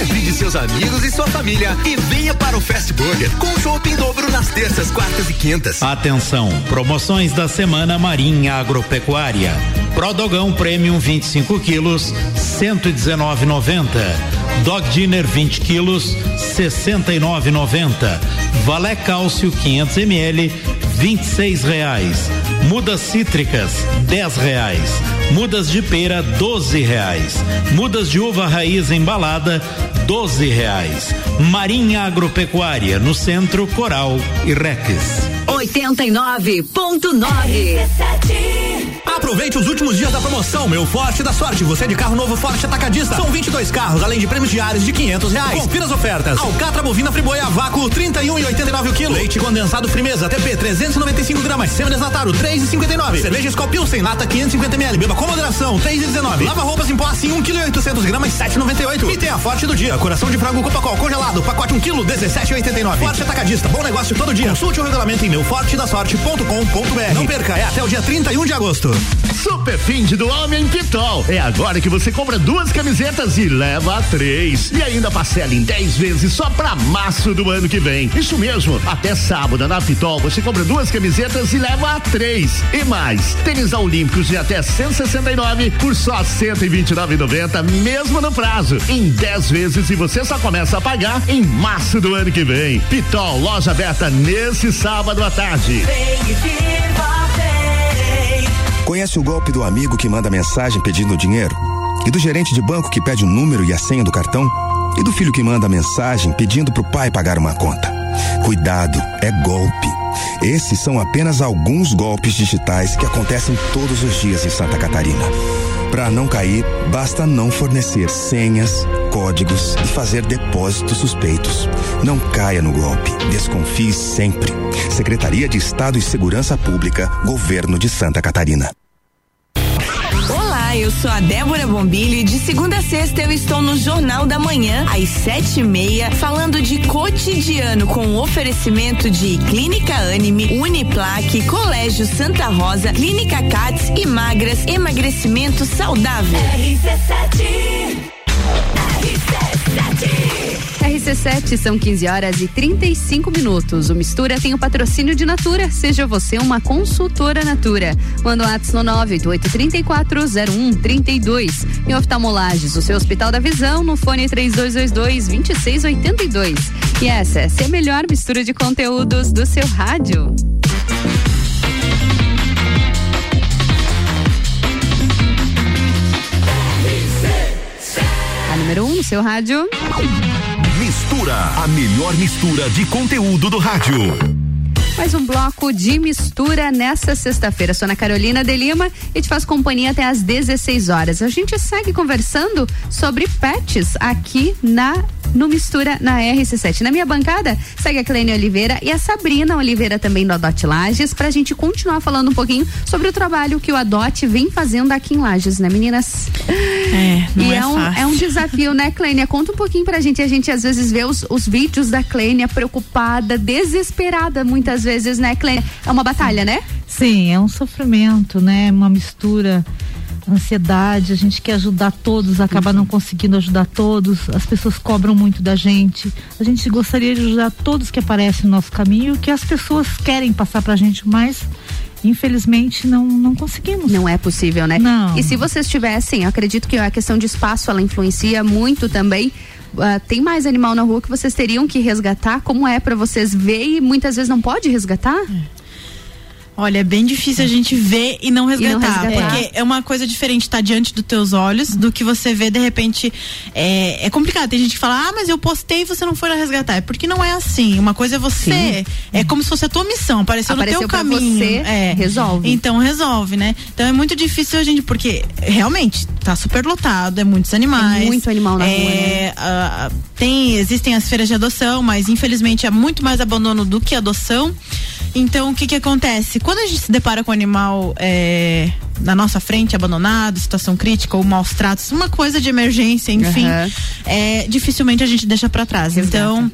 Convide seus amigos e sua família e venha para o Fast Burger com chopp em dobro nas terças, quartas e quintas. Atenção, promoções da semana Marinha Agropecuária. Prodogão Premium 25 quilos, 119,90. Dog Dinner 20 quilos, 69,90. Valé Cálcio 500 ml, 26 reais. Mudas cítricas, 10 reais. Mudas de pera, 12 reais. Mudas de uva raiz embalada, 12 reais. Marinha Agropecuária, no centro Coral e Rex. 89.9. Aproveite os últimos dias da promoção, meu Forte da Sorte. Você é de carro novo Forte Atacadista. São 22 carros, além de prêmios diários de 500 reais. Confira as ofertas. Alcatra bovina friboia vácuo 31 e 89 o quilo. Leite condensado Frimeza TP 395 gramas. Semi-desnatado 3,59. Cerveja Skol Pilsen lata 550 ml. Beba com moderação 3,19. Lava roupas em pó assim 1 kg e 800 gramas 7,98. E tem a Forte do dia. Coração de frango Copacol congelado. Pacote 1 kg 17,89. Forte Atacadista. Bom negócio todo dia. Consulte o regulamento em meufortedasorte.com.br. Não perca, é até o dia 31 de agosto. Super Find do Homem Pitol. É agora que você compra duas camisetas e leva três. E ainda parcela em 10 vezes só pra março do ano que vem. Isso mesmo, até sábado na Pitol você compra duas camisetas e leva três. E mais, tênis olímpicos de até 169 por só 129,90 mesmo no prazo. Em 10 vezes e você só começa a pagar em março do ano que vem. Pitol, loja aberta nesse sábado à tarde. Conhece o golpe do amigo que manda mensagem pedindo dinheiro? E do gerente de banco que pede o número e a senha do cartão? E do filho que manda mensagem pedindo pro pai pagar uma conta? Cuidado, é golpe. Esses são apenas alguns golpes digitais que acontecem todos os dias em Santa Catarina. Para não cair, basta não fornecer senhas, códigos e fazer depósitos suspeitos. Não caia no golpe. Desconfie sempre. Secretaria de Estado e Segurança Pública, Governo de Santa Catarina. Olá, eu sou a Débora Bombilho e de segunda a sexta eu estou no Jornal da Manhã, às sete e meia, falando de cotidiano com oferecimento de Clínica Anime, Uniplaque, Colégio Santa Rosa, Clínica Cats e Magras, emagrecimento saudável. RC7 são 15 horas e 35 minutos. O Mistura tem o patrocínio de Natura. Seja você uma consultora Natura. Manda o ato no 988340132. E oftalmolages, o seu Hospital da Visão, no fone 3222-2682. E essa é a melhor mistura de conteúdos do seu rádio. Número 1 um no seu rádio. Mistura, a melhor mistura de conteúdo do rádio. Mais um bloco de mistura nessa sexta-feira. Sou Ana Carolina de Lima e te faço companhia até às 16 horas. A gente segue conversando sobre pets aqui na no Mistura na RC7. Na minha bancada, segue a Clênia Oliveira e a Sabrina Oliveira também do Adote Lages, pra gente continuar falando um pouquinho sobre o trabalho que o Adote vem fazendo aqui em Lages, né, meninas? É, não e é é, um, fácil. é um desafio, né, Clênia? Conta um pouquinho pra gente. A gente às vezes vê os, os vídeos da Clênia preocupada, desesperada muitas vezes, né, Clênia? É uma batalha, né? Sim, é um sofrimento, né? Uma mistura, ansiedade, a gente quer ajudar todos, acaba não conseguindo ajudar todos, as pessoas cobram muito da gente. A gente gostaria de ajudar todos que aparecem no nosso caminho, que as pessoas querem passar pra gente, mas infelizmente não não conseguimos. Não é possível, né? Não. E se vocês tivessem, acredito que a questão de espaço ela influencia muito também. Ah, tem mais animal na rua que vocês teriam que resgatar? Como é pra vocês ver e muitas vezes não pode resgatar? Olha, é bem difícil a gente ver e não resgatar. resgatar. Porque é uma coisa diferente estar diante dos teus olhos do que você vê de repente. É, é complicado. Tem gente que fala, ah, mas eu postei e você não foi lá resgatar. É porque não é assim. Uma coisa é você. É como se fosse a tua missão. Apareceu, Apareceu no teu caminho. você, é. resolve. Então resolve, né? Então é muito difícil a gente, porque realmente tá super lotado, é muitos animais. Tem muito animal na é, rua, né? ah, tem, existem as feiras de adoção, mas infelizmente é muito mais abandono do que adoção. Então, o que que acontece? Quando a gente se depara com um animal é, na nossa frente, abandonado, situação crítica ou maus tratos, uma coisa de emergência, enfim, Aham. é, dificilmente a gente deixa pra trás. Então,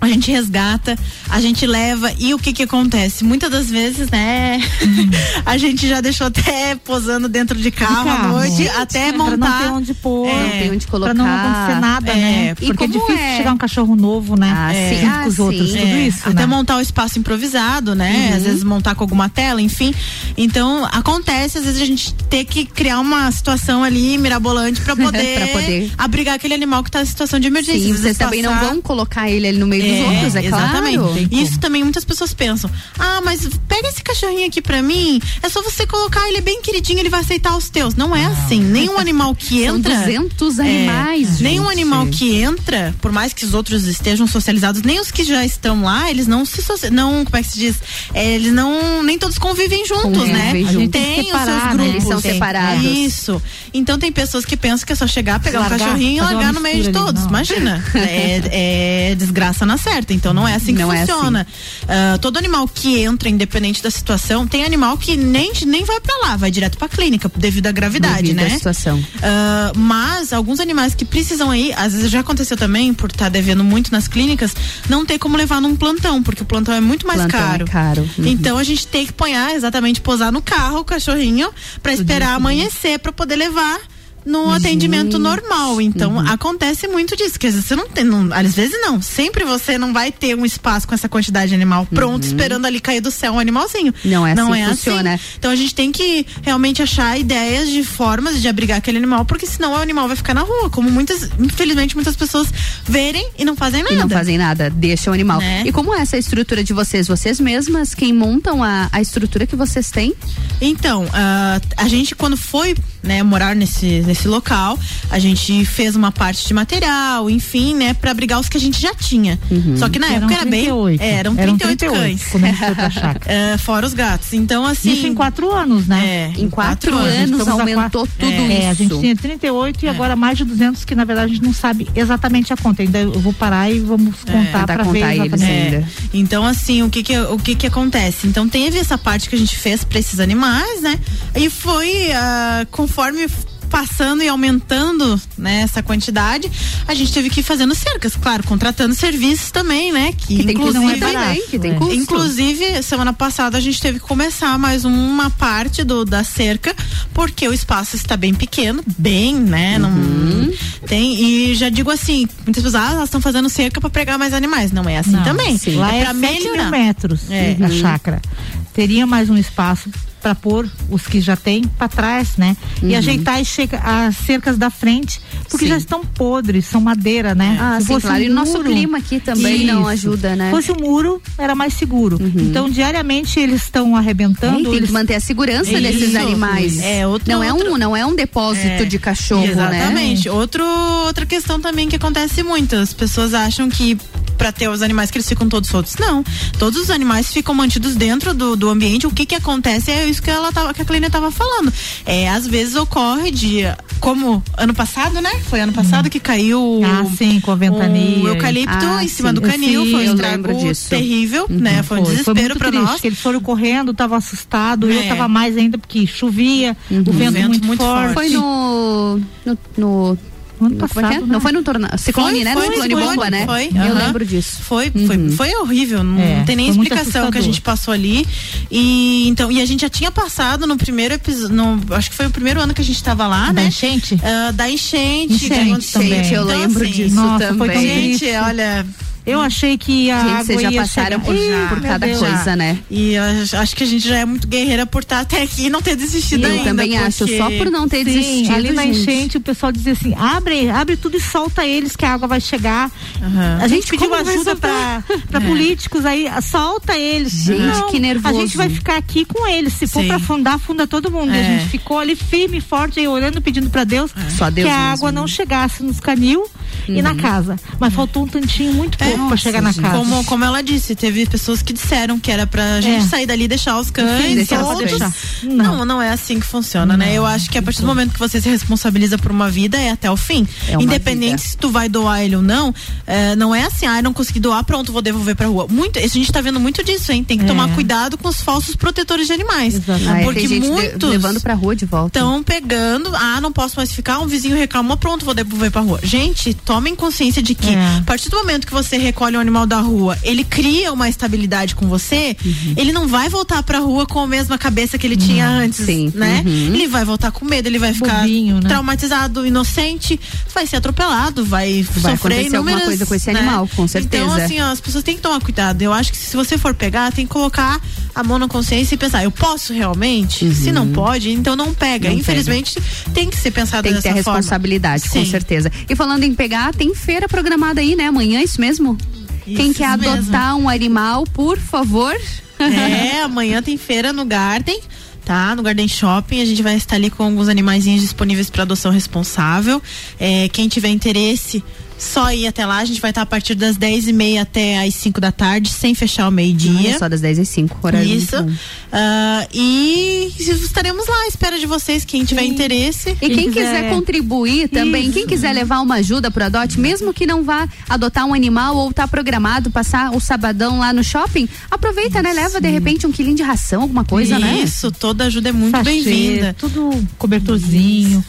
a gente resgata, a gente leva e o que que acontece? Muitas das vezes, né, a gente já deixou até posando dentro de carro, à carro. noite, Gente, até pra não montar. ter onde pôr, É, não tem onde colocar. Pra não acontecer nada, É, né? e Porque é difícil é- chegar um cachorro novo, né? Ah, É, sim. Ah, com os outros, sim. tudo É, isso, até né? montar o espaço improvisado, né? Uhum. Às vezes montar com alguma tela, enfim. Então, acontece, às vezes, a gente ter que criar uma situação ali mirabolante pra poder, Pra poder. abrigar aquele animal que tá em situação de emergência. Sim, vocês também não passar- vão colocar ele ali no meio dos outros, é exatamente. claro. Isso também muitas pessoas pensam. Ah, mas pega esse cachorrinho aqui pra mim. É só você colocar ele é bem queridinho, ele vai aceitar os teus. Não é assim. Nenhum animal que São entra. 200 É, animais, nenhum gente. animal que entra, por mais que os outros estejam socializados, nem os que já estão lá, eles não se não, como é que se diz? É, eles não nem todos convivem juntos, Convivem né? gente tem Tem os separar, seus né? grupos. Eles são Tem. separados. Isso. Então tem pessoas que pensam que é só chegar, pegar Largar, um cachorrinho e largar no meio de todos. não. Imagina. É, é desgraça na certa. Então não é assim que Não é funciona. Ah, todo animal que entra, independente da situação, tem animal que nem, nem vai pra lá, vai direto pra clínica, devido à gravidade, Devido né? à situação. Ah, mas alguns animais que precisam ir, às vezes já aconteceu também, por estar devendo muito nas clínicas, não ter como levar num plantão, porque o plantão é muito mais Plantão é caro. caro. Uhum. Então a gente tem que ponhar, exatamente, posar no carro o cachorrinho pra esperar amanhecer pra poder levar no atendimento normal. Então Uhum. acontece muito disso, que às vezes você não tem, não- às vezes não, sempre você não vai ter um espaço com essa quantidade de animal pronto, esperando ali cair do céu um animalzinho. Uhum. Não é assim não é funciona. assim. Então a gente tem que realmente achar ideias de formas de abrigar aquele animal, porque senão o animal vai ficar na rua, como muitas, infelizmente muitas pessoas verem e não fazem nada. E não fazem nada, deixam o animal. Né? E como é essa estrutura de vocês? Vocês mesmas quem montam a, a estrutura que vocês têm? Então, ah, a gente quando foi né, morar nesse, nesse local, a gente fez uma parte de material, enfim, né, pra abrigar os que a gente já tinha. Só que na Eram época era bem. 38. É, eram Eram 38, 38 cães. foi pra chácara. É, fora os gatos. Então, assim. Isso em quatro anos, né? É, Em quatro gente anos aumentou quatro- tudo é, isso. a gente tinha 38 e agora mais de 200 que na verdade a gente não sabe exatamente a conta. Ainda eu vou parar e vamos contar para ver contar eles exatamente. ainda. Então, assim, o que que, o que que acontece? Então, teve essa parte que a gente fez pra esses animais, né? E foi, ah, conforme passando e aumentando né, essa quantidade, a gente teve que ir fazendo cercas, claro, contratando serviços também, né? Que, Que inclusive, também, que tem é. custo. Inclusive, semana passada a gente teve que começar mais uma parte do, da cerca, porque o espaço está bem pequeno, bem, né? Não Uhum. tem. E já digo assim, muitas pessoas, ah, elas estão fazendo cerca para pregar mais animais. Não é assim Não, também. sim. Lá é é, para 7 mil melhorar. metros É. a chácara. Teria mais um espaço para pôr os que já tem para trás, né? E Uhum. ajeitar as, as cercas da frente, porque Sim. já estão podres, são madeira, né? Ah, Se sim, fosse claro. E o nosso clima aqui também não Isso. ajuda, né? Se fosse um muro, era mais seguro. Então, diariamente eles estão É, arrebentando. e tem eles que manter a segurança Isso. desses animais. É, outro- não, é um, outro- não é um depósito É, de cachorro, né? Exatamente. Outro, outra questão também que acontece muito. As pessoas acham que para ter os animais que eles ficam todos soltos. Não. Todos os animais ficam mantidos dentro do, do ambiente. O que que acontece é isso que ela tava, que a Clínia tava falando. É, às vezes ocorre de como ano passado, né? Foi ano passado que caiu Ah, sim, com a ventania. o eucalipto Ah, em cima sim. do canil, Sim, foi um eu estrago terrível, Uhum. né? Foi um Foi, foi desespero muito para triste, nós. que eles foram correndo, estavam assustados, eu É. tava mais ainda porque chovia, o vento, muito, forte. Foi no. no, no ano é? passado, né? Não foi no tornado. Ciclone, Foi, né? foi, no ciclone foi, bomba, né? foi, Eu aham. lembro disso. Foi, foi, foi horrível, não, É, não tem nem foi explicação que a gente passou ali. E então, e a gente já tinha passado no primeiro episódio, acho que foi o primeiro ano que a gente tava lá, Da né? enchente? Ah, da enchente, Enchente que aconteceu. também. eu lembro assim, disso Nossa, foi também. Gente, olha, Eu achei que a Gente, água vocês já ia passaram chegar. por, Ih, por cada Deus. coisa, né? E eu acho- acho que a gente já é muito guerreira por estar até aqui e não ter desistido Eu ainda. também acho, porque- só por não ter Sim, desistido. ali na gente. enchente o pessoal dizia assim, abre, abre tudo e solta eles que a água vai chegar. Aham. A gente Gente, pediu ajuda pra, pra É. políticos aí, solta eles. Gente, Não, que nervoso. A gente vai ficar aqui com eles, se for Sim. pra afundar, afunda todo mundo. E a É. gente ficou ali firme, forte, aí orando, pedindo pra Deus, Só Deus que a mesmo. água não chegasse nos canil e na casa. Mas faltou um tantinho muito pouco pra Nossa, chegar na casa. Como, como ela disse, teve pessoas que disseram que era pra gente É. sair dali e deixar os Sim, cães deixar pra soltos. deixar. Não. não, é assim que funciona, né? Eu acho que a partir do momento que você se responsabiliza por uma vida é até o fim. É Independente vida. se tu vai doar ele ou não, é, não é assim, ah, eu não consegui doar, pronto, vou devolver pra rua. Muito, a gente tá vendo muito disso, hein? Tem que É. tomar cuidado com os falsos protetores de animais. Exatamente. Ah, é, Porque tem gente de- muitos levando pra rua de volta. estão pegando, ah, não posso mais ficar, um vizinho reclamou, pronto, vou devolver pra rua. Gente, tomem consciência de que É. a partir do momento que você recolhe um animal da rua, ele cria uma estabilidade com você, Uhum. ele não vai voltar pra rua com a mesma cabeça que ele tinha antes, sim. né? Uhum. Ele vai voltar com medo, ele vai ficar Bobinho, né? traumatizado, inocente, vai ser atropelado, vai, Vai sofrer acontecer alguma inúmeras, coisa com esse né? animal, com certeza. Então, assim, ó, as pessoas têm que tomar cuidado. Eu acho que se você for pegar, tem que colocar a mão na consciência e pensar, eu posso realmente? Se não pode, então não pega. Uhum. Não Infelizmente, tem que ser pensado Tem que ter dessa a forma. responsabilidade, com certeza. E falando em pegar, tem feira programada aí, né? Amanhã, isso mesmo? Quem Isso quer mesmo. adotar um animal, por favor. É, amanhã tem feira no Garden. Tá, no Garden Shopping, a gente vai estar ali com alguns animaizinhos disponíveis para adoção responsável. É, quem tiver interesse, só ir até lá. A gente vai estar a partir das 10 e meia até as 5 da tarde, sem fechar o meio-dia. Olha Só das 10 às 5, horário Isso. Ah, e estaremos lá à espera de vocês, quem tiver interesse. E quem quiser contribuir também, quem quiser levar uma ajuda pro adote, mesmo que não vá adotar um animal ou tá programado passar o sabadão lá no shopping, aproveita, né? Leva de repente um quilinho de ração, alguma coisa, né? Isso, toda ajuda é muito bem-vinda. Tudo cobertorzinho.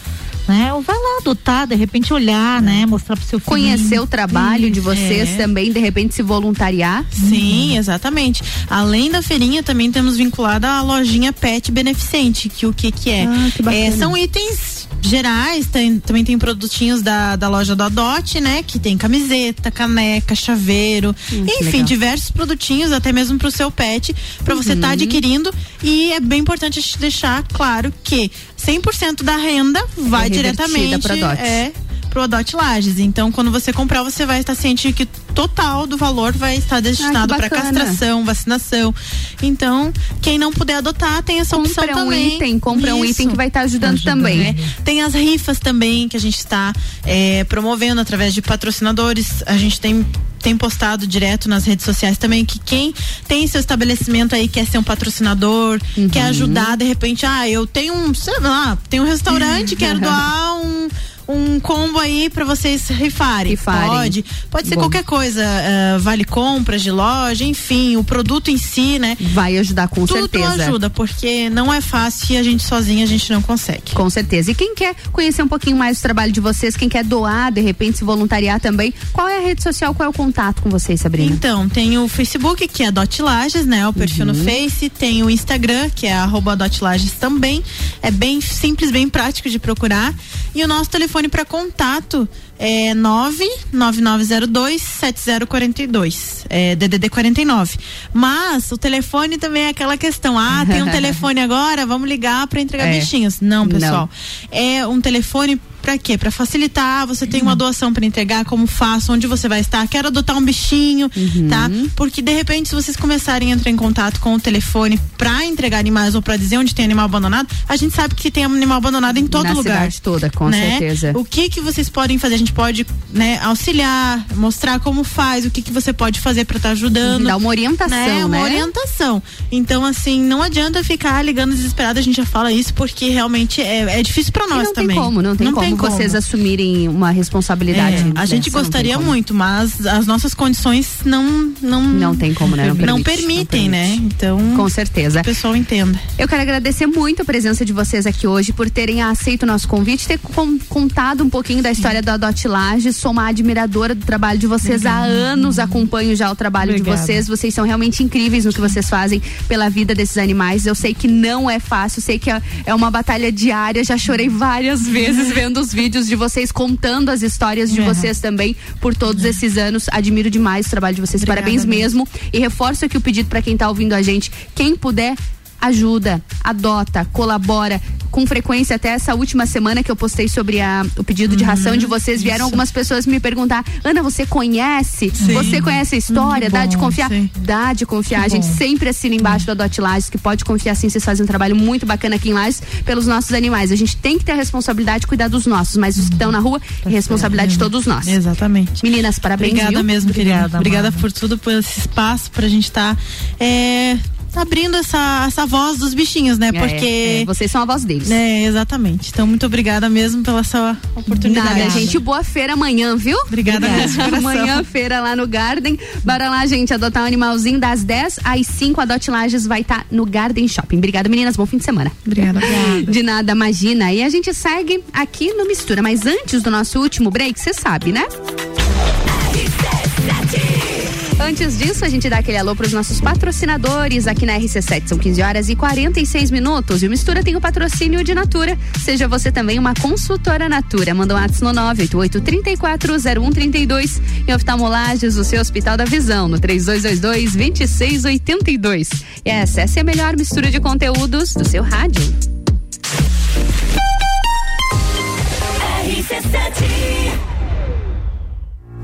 Né? Ou vai lá adotar, de repente olhar, né? Mostrar pro seu filho. Conhecer o trabalho de Isso, vocês é. também, de repente se voluntariar. Sim, exatamente. Além da feirinha, também temos vinculada a lojinha Pet Beneficente, que o que que é? Ah, que. É, são itens gerais, tem- também tem produtinhos da, da loja do Adote, né? Que tem camiseta, caneca, chaveiro, Hum, enfim, diversos produtinhos, até mesmo pro seu pet, para você estar Uhum. adquirindo. E é bem importante a gente deixar claro que 100% da renda vai É diretamente pro Adote. é pro Adote Lages. Então, quando você comprar, você vai estar ciente que total do valor vai estar destinado para bacana. castração, vacinação. Então, quem não puder adotar, tem essa opção Compra um também. item, compra um Isso. item que vai estar ajudando, também. É. Tem as rifas também que a gente está é, promovendo através de patrocinadores. A gente tem tem postado direto nas redes sociais também que quem tem seu estabelecimento aí quer ser um patrocinador, Uhum. quer ajudar, de repente, ah, eu tenho um, sei lá, tem um restaurante, quero doar um um combo aí pra vocês rifarem. Rifarem. Pode. Pode ser Bom. qualquer coisa. ah, vale compras de loja, enfim, o produto em si, né? Vai ajudar com Tudo certeza. ajuda, porque não é fácil e a gente sozinha a gente não consegue. Com certeza. E quem quer conhecer um pouquinho mais do trabalho de vocês, quem quer doar, de repente se voluntariar também, qual é a rede social, qual é o contato com vocês, Sabrina? Então, tem o Facebook, que é Dot Lages, né? O perfil Uhum. no Face. Tem o Instagram, que é arroba Dot Lages também. É bem simples, bem prático de procurar. E o nosso telefone para contato é 99902-7042. É DDD 49. Mas o telefone também é aquela questão. Ah, tem um telefone agora, vamos ligar para entregar É. bichinhos. Não, pessoal. É um telefone Pra quê? Pra facilitar, você tem uma doação para entregar, como faço, onde você vai estar, quero adotar um bichinho, tá? Porque de repente, se vocês começarem a entrar em contato com o telefone pra entregar animais ou pra dizer onde tem animal abandonado, a gente sabe que tem animal abandonado em todo Na lugar. cidade toda, com né? certeza. O que que vocês podem fazer? A gente pode, né, auxiliar, mostrar como faz, o que que você pode fazer pra estar ajudando. Dar uma orientação, né? Uma né? orientação. Então, assim, não adianta ficar ligando desesperado, a gente já fala isso, porque realmente é, é difícil pra nós não também. tem como, não tem como vocês assumirem uma responsabilidade. É, a dessa, gente não gostaria muito, mas as nossas condições não não Não tem como, né? Não Não permite, permitem, não né? permite. Então, Com certeza. o pessoal entenda. Eu quero agradecer muito a presença de vocês aqui hoje, por terem aceito o nosso convite, ter con- contado um pouquinho da história da Dot Laje. Sou uma admiradora do trabalho de vocês há anos, acompanho já o trabalho Obrigada. de vocês. Vocês são realmente incríveis no que vocês fazem pela vida desses animais. Eu sei que não é fácil, sei que é, é uma batalha diária. Já chorei várias vezes vendo os vídeos de vocês contando as histórias de vocês também por todos esses anos. Admiro demais o trabalho de vocês. Obrigada Parabéns mesmo. E reforço aqui o pedido para quem tá ouvindo a gente. Quem puder, ajuda, adota, colabora. Com frequência, até essa última semana que eu postei sobre a- o pedido de ração de vocês, vieram algumas pessoas me perguntar: Ana, você conhece? Sim. Você conhece a história? Hum, que Dá de bom, confiar? sim. Dá de confiar. Que A gente bom. sempre assina embaixo do Adote Lages, que pode confiar sim, vocês fazem um trabalho muito bacana aqui em Lages pelos nossos animais. A gente tem que ter a responsabilidade de cuidar dos nossos, mas os que estão na rua, é responsabilidade de todos nós. Exatamente. Meninas, parabéns. Obrigada viu? mesmo, querida. Obrigada, Obrigada Amanda. por tudo, por esse espaço, pra gente estar abrindo essa, essa voz dos bichinhos, né? É, Porque. é, vocês são a voz deles. É, exatamente. Então, muito obrigada mesmo pela sua oportunidade. Nada, gente. Boa feira amanhã, viu? Obrigada coração. Amanhã, feira lá no Garden. Bora lá, gente, adotar um animalzinho das 10 às 5. A Dot Lages vai estar no Garden Shopping. Obrigada, meninas. Bom fim de semana. Obrigada. De nada, imagina. E a gente segue aqui no Mistura. Mas antes do nosso último break, você sabe, né? Antes disso, a gente dá aquele alô para os nossos patrocinadores aqui na RC7. São 15 horas e 46 minutos. E o Mistura tem o patrocínio de Natura. Seja você também uma consultora Natura. Manda um WhatsApp no 988 340132 e oftalmolages, o seu Hospital da Visão, no 3222 2682. E essa é a melhor mistura de conteúdos do seu rádio.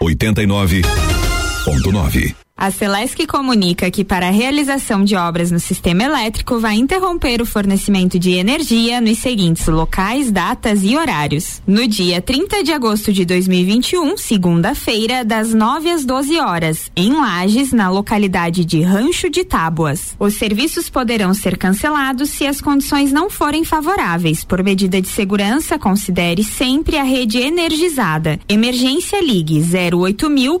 89.9. A Celesc comunica que para a realização de obras no sistema elétrico vai interromper o fornecimento de energia nos seguintes locais, datas e horários. No dia 30 de agosto de 2021, segunda-feira, das 9 às 12 horas, em Lages, na localidade de Rancho de Tábuas. Os serviços poderão ser cancelados se as condições não forem favoráveis. Por medida de segurança, considere sempre a rede energizada. Emergência Ligue 08000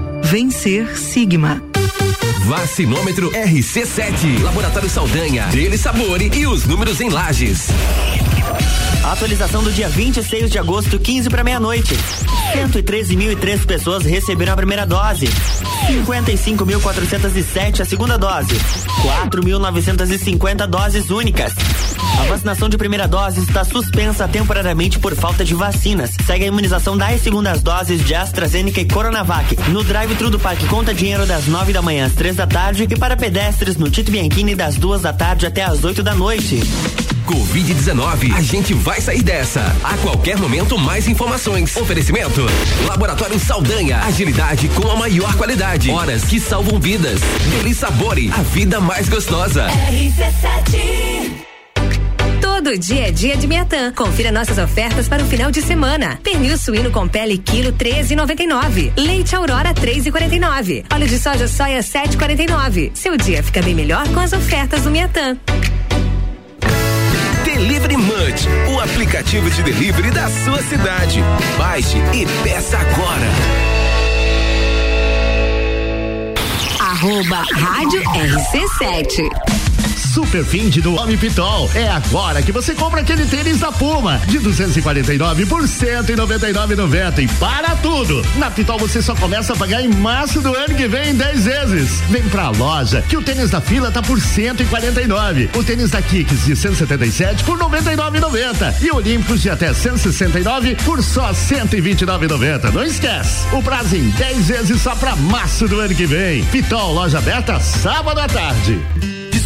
Vencer Sigma. Vacinômetro RC7. Laboratório Saldanha. Dele Sabor e os números em lajes. Atualização do dia 26 de agosto, 15 para meia-noite. 113.003 pessoas receberam a primeira dose. 55.407 a segunda dose. 4.950 doses únicas. A vacinação de primeira dose está suspensa temporariamente por falta de vacinas. Segue a imunização das segundas doses de AstraZeneca e Coronavac no drive-thru do Parque Conta Dinheiro das nove da manhã às três da tarde e para pedestres no Tito Bianchini das duas da tarde até às oito da noite. Covid-19, a gente vai sair dessa. A qualquer momento, mais informações. Oferecimento: Laboratório Saldanha. Agilidade com a maior qualidade. Horas que salvam vidas. Deli Sabore, a vida mais gostosa. RC7 Todo dia é dia de Miatã. Confira nossas ofertas para o final de semana. Pernil suíno com pele quilo 13,99. Leite Aurora 3,49. Óleo de soja soia 7,49. Seu dia fica bem melhor com as ofertas do Miatã. Delivery Munch, o aplicativo de delivery da sua cidade. Baixe e peça agora. Arroba Rádio RC7. Super Find do Homem Pitol. É agora que você compra aquele tênis da Puma de 249 por 199,90 e para tudo. Na Pitol você só começa a pagar em março do ano que vem em 10 vezes. Vem pra loja que o tênis da fila tá por 149. O tênis da Kicks de 177 por 99,90 e Olímpicos de até 169 por só 129,90. Não esquece. O prazo em 10 vezes só pra março do ano que vem. Pitol, loja aberta sábado à tarde.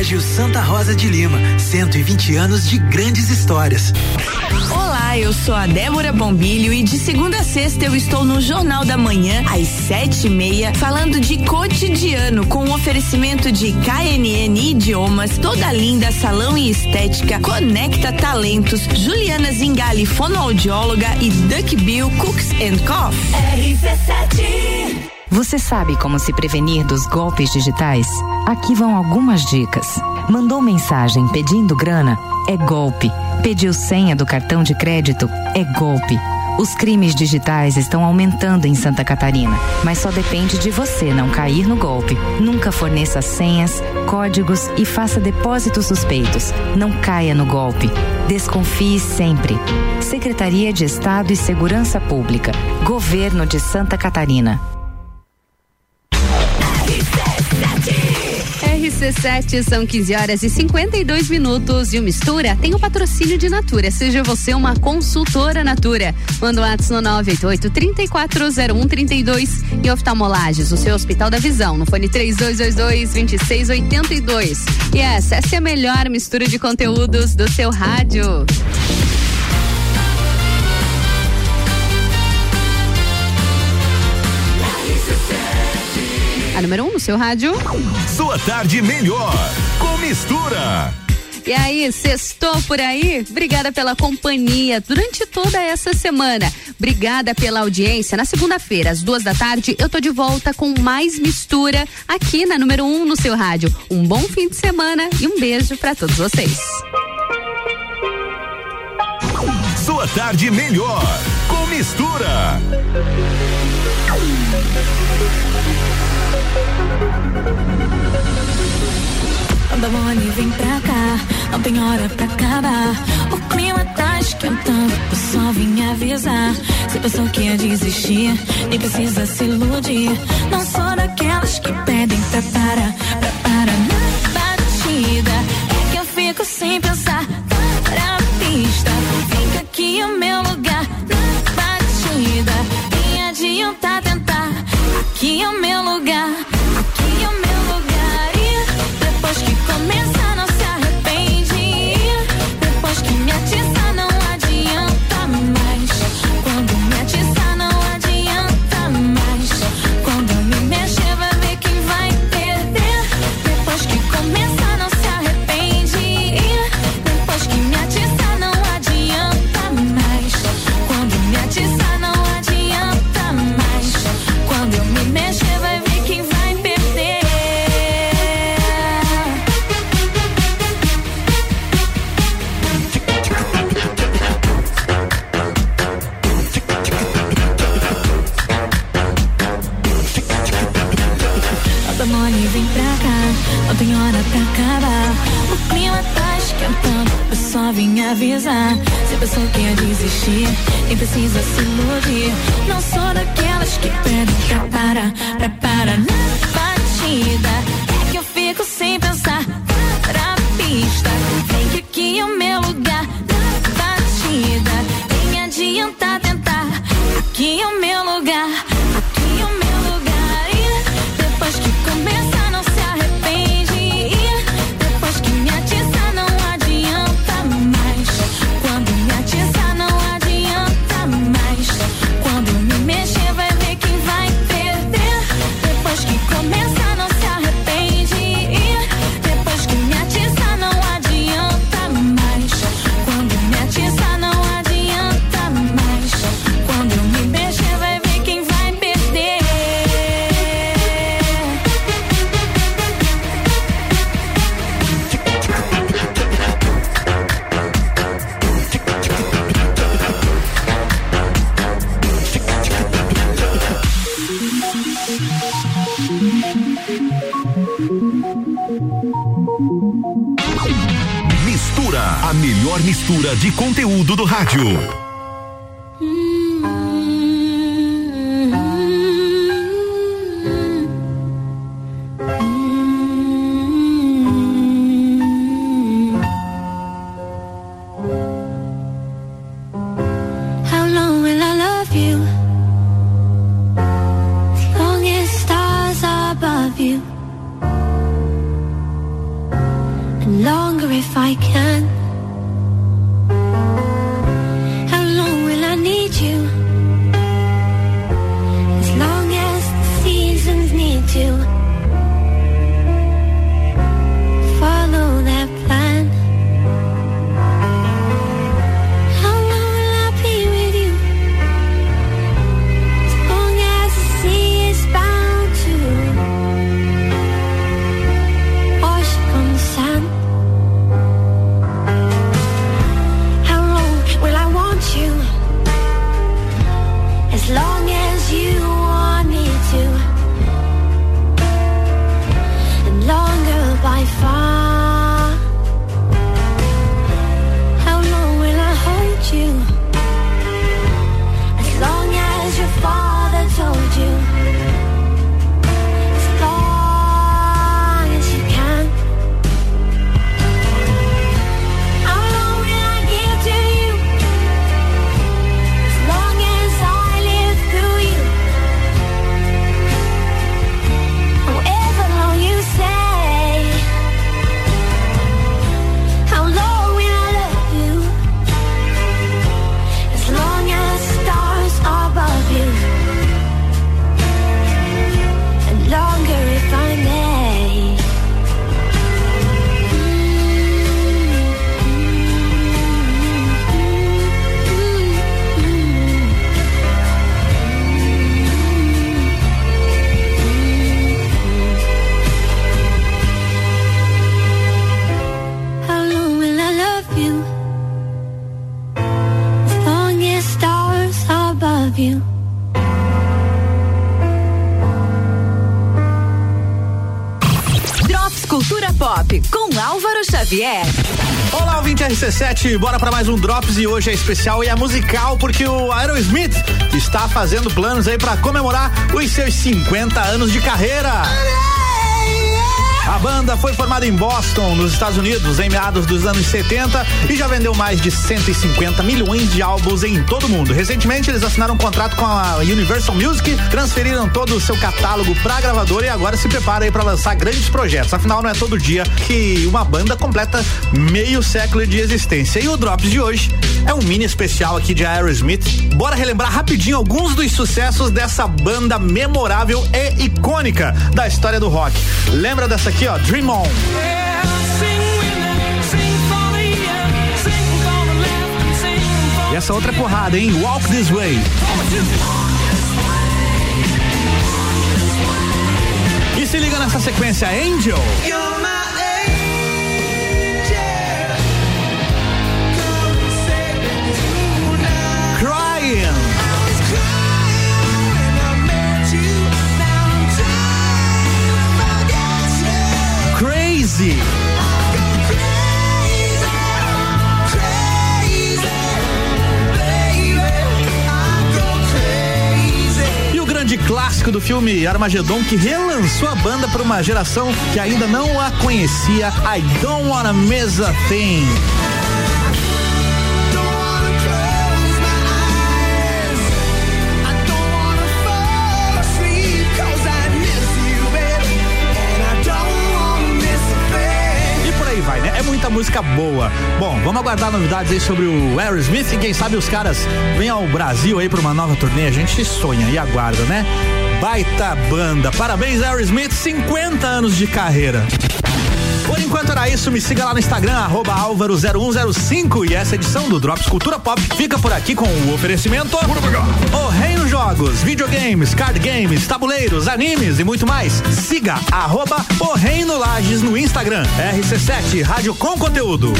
Colégio Santa Rosa de Lima, 120 anos de grandes histórias. Olá, eu sou a Débora Bombilho e de segunda a sexta eu estou no Jornal da Manhã, às sete e meia, falando de cotidiano, com um oferecimento de KNN Idiomas, Toda Linda Salão e Estética, Conecta Talentos, Juliana Zingali, fonoaudióloga e Duck Bill Cooks and Coffee. RC7 Você sabe como se prevenir dos golpes digitais? Aqui vão algumas dicas. Mandou mensagem pedindo grana? É golpe. Pediu senha do cartão de crédito? É golpe. Os crimes digitais estão aumentando em Santa Catarina, mas só depende de você não cair no golpe. Nunca forneça senhas, códigos e faça depósitos suspeitos. Não caia no golpe. Desconfie sempre. Secretaria de Estado e Segurança Pública. Governo de Santa Catarina. RC7 são 15 horas e 52 minutos e o Mistura tem o patrocínio de Natura. Seja você uma consultora Natura. Manda o um WhatsApp no 988 340132 e oftalmolages, o seu Hospital da Visão, no fone 3222 2682. E essa, essa é a melhor mistura de conteúdos do seu rádio. A número 1 um no seu rádio. Sua tarde melhor com mistura. E aí, sextou por aí? Obrigada pela companhia durante toda essa semana. Obrigada pela audiência. Na segunda-feira, às duas da tarde, eu tô de volta com mais mistura aqui na número 1 um no seu rádio. Um bom fim de semana e um beijo para todos vocês. Sua tarde melhor com mistura. Anda mole, vem pra cá, não tem hora pra acabar. O clima tá esquentando, eu só vim avisar. Se pensou que ia desistir, nem precisa se iludir. Não sou RC7, bora para mais um Drops e hoje é especial e é musical porque o Aerosmith está fazendo planos aí para comemorar os seus 50 anos de carreira. A banda foi formada em Boston, nos Estados Unidos, em meados dos anos 70 e já vendeu mais de 150 milhões de álbuns em todo o mundo. Recentemente, eles assinaram um contrato com a Universal Music, transferiram todo o seu catálogo para a gravadora e agora se prepara aí para lançar grandes projetos. Afinal, não é todo dia que uma banda completa meio século de existência. E o Drops de hoje é um mini especial aqui de Aerosmith. Bora relembrar rapidinho alguns dos sucessos dessa banda memorável e icônica da história do rock. Lembra dessa aqui, ó, Dream On. E essa outra porrada, hein? Walk This Way. E se liga nessa sequência, Angel. Crazy. E o grande clássico do filme Armagedon que relançou a banda para uma geração que ainda não a conhecia, I Don't Wanna Miss a Thing. É muita música boa. Bom, vamos aguardar novidades aí sobre o Aerosmith e quem sabe os caras venham ao Brasil aí para uma nova turnê. A gente sonha e aguarda, né? Baita banda. Parabéns, Aerosmith, 50 anos de carreira. Enquanto era isso, me siga lá no Instagram, arroba álvaro0105 e essa edição do Drops Cultura Pop fica por aqui com o oferecimento O Reino Jogos, videogames, card games, tabuleiros, animes e muito mais. Siga arroba O Reino Lages no Instagram, RC7 Rádio com Conteúdo.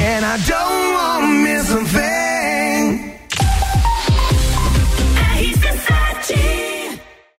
And I don't miss a.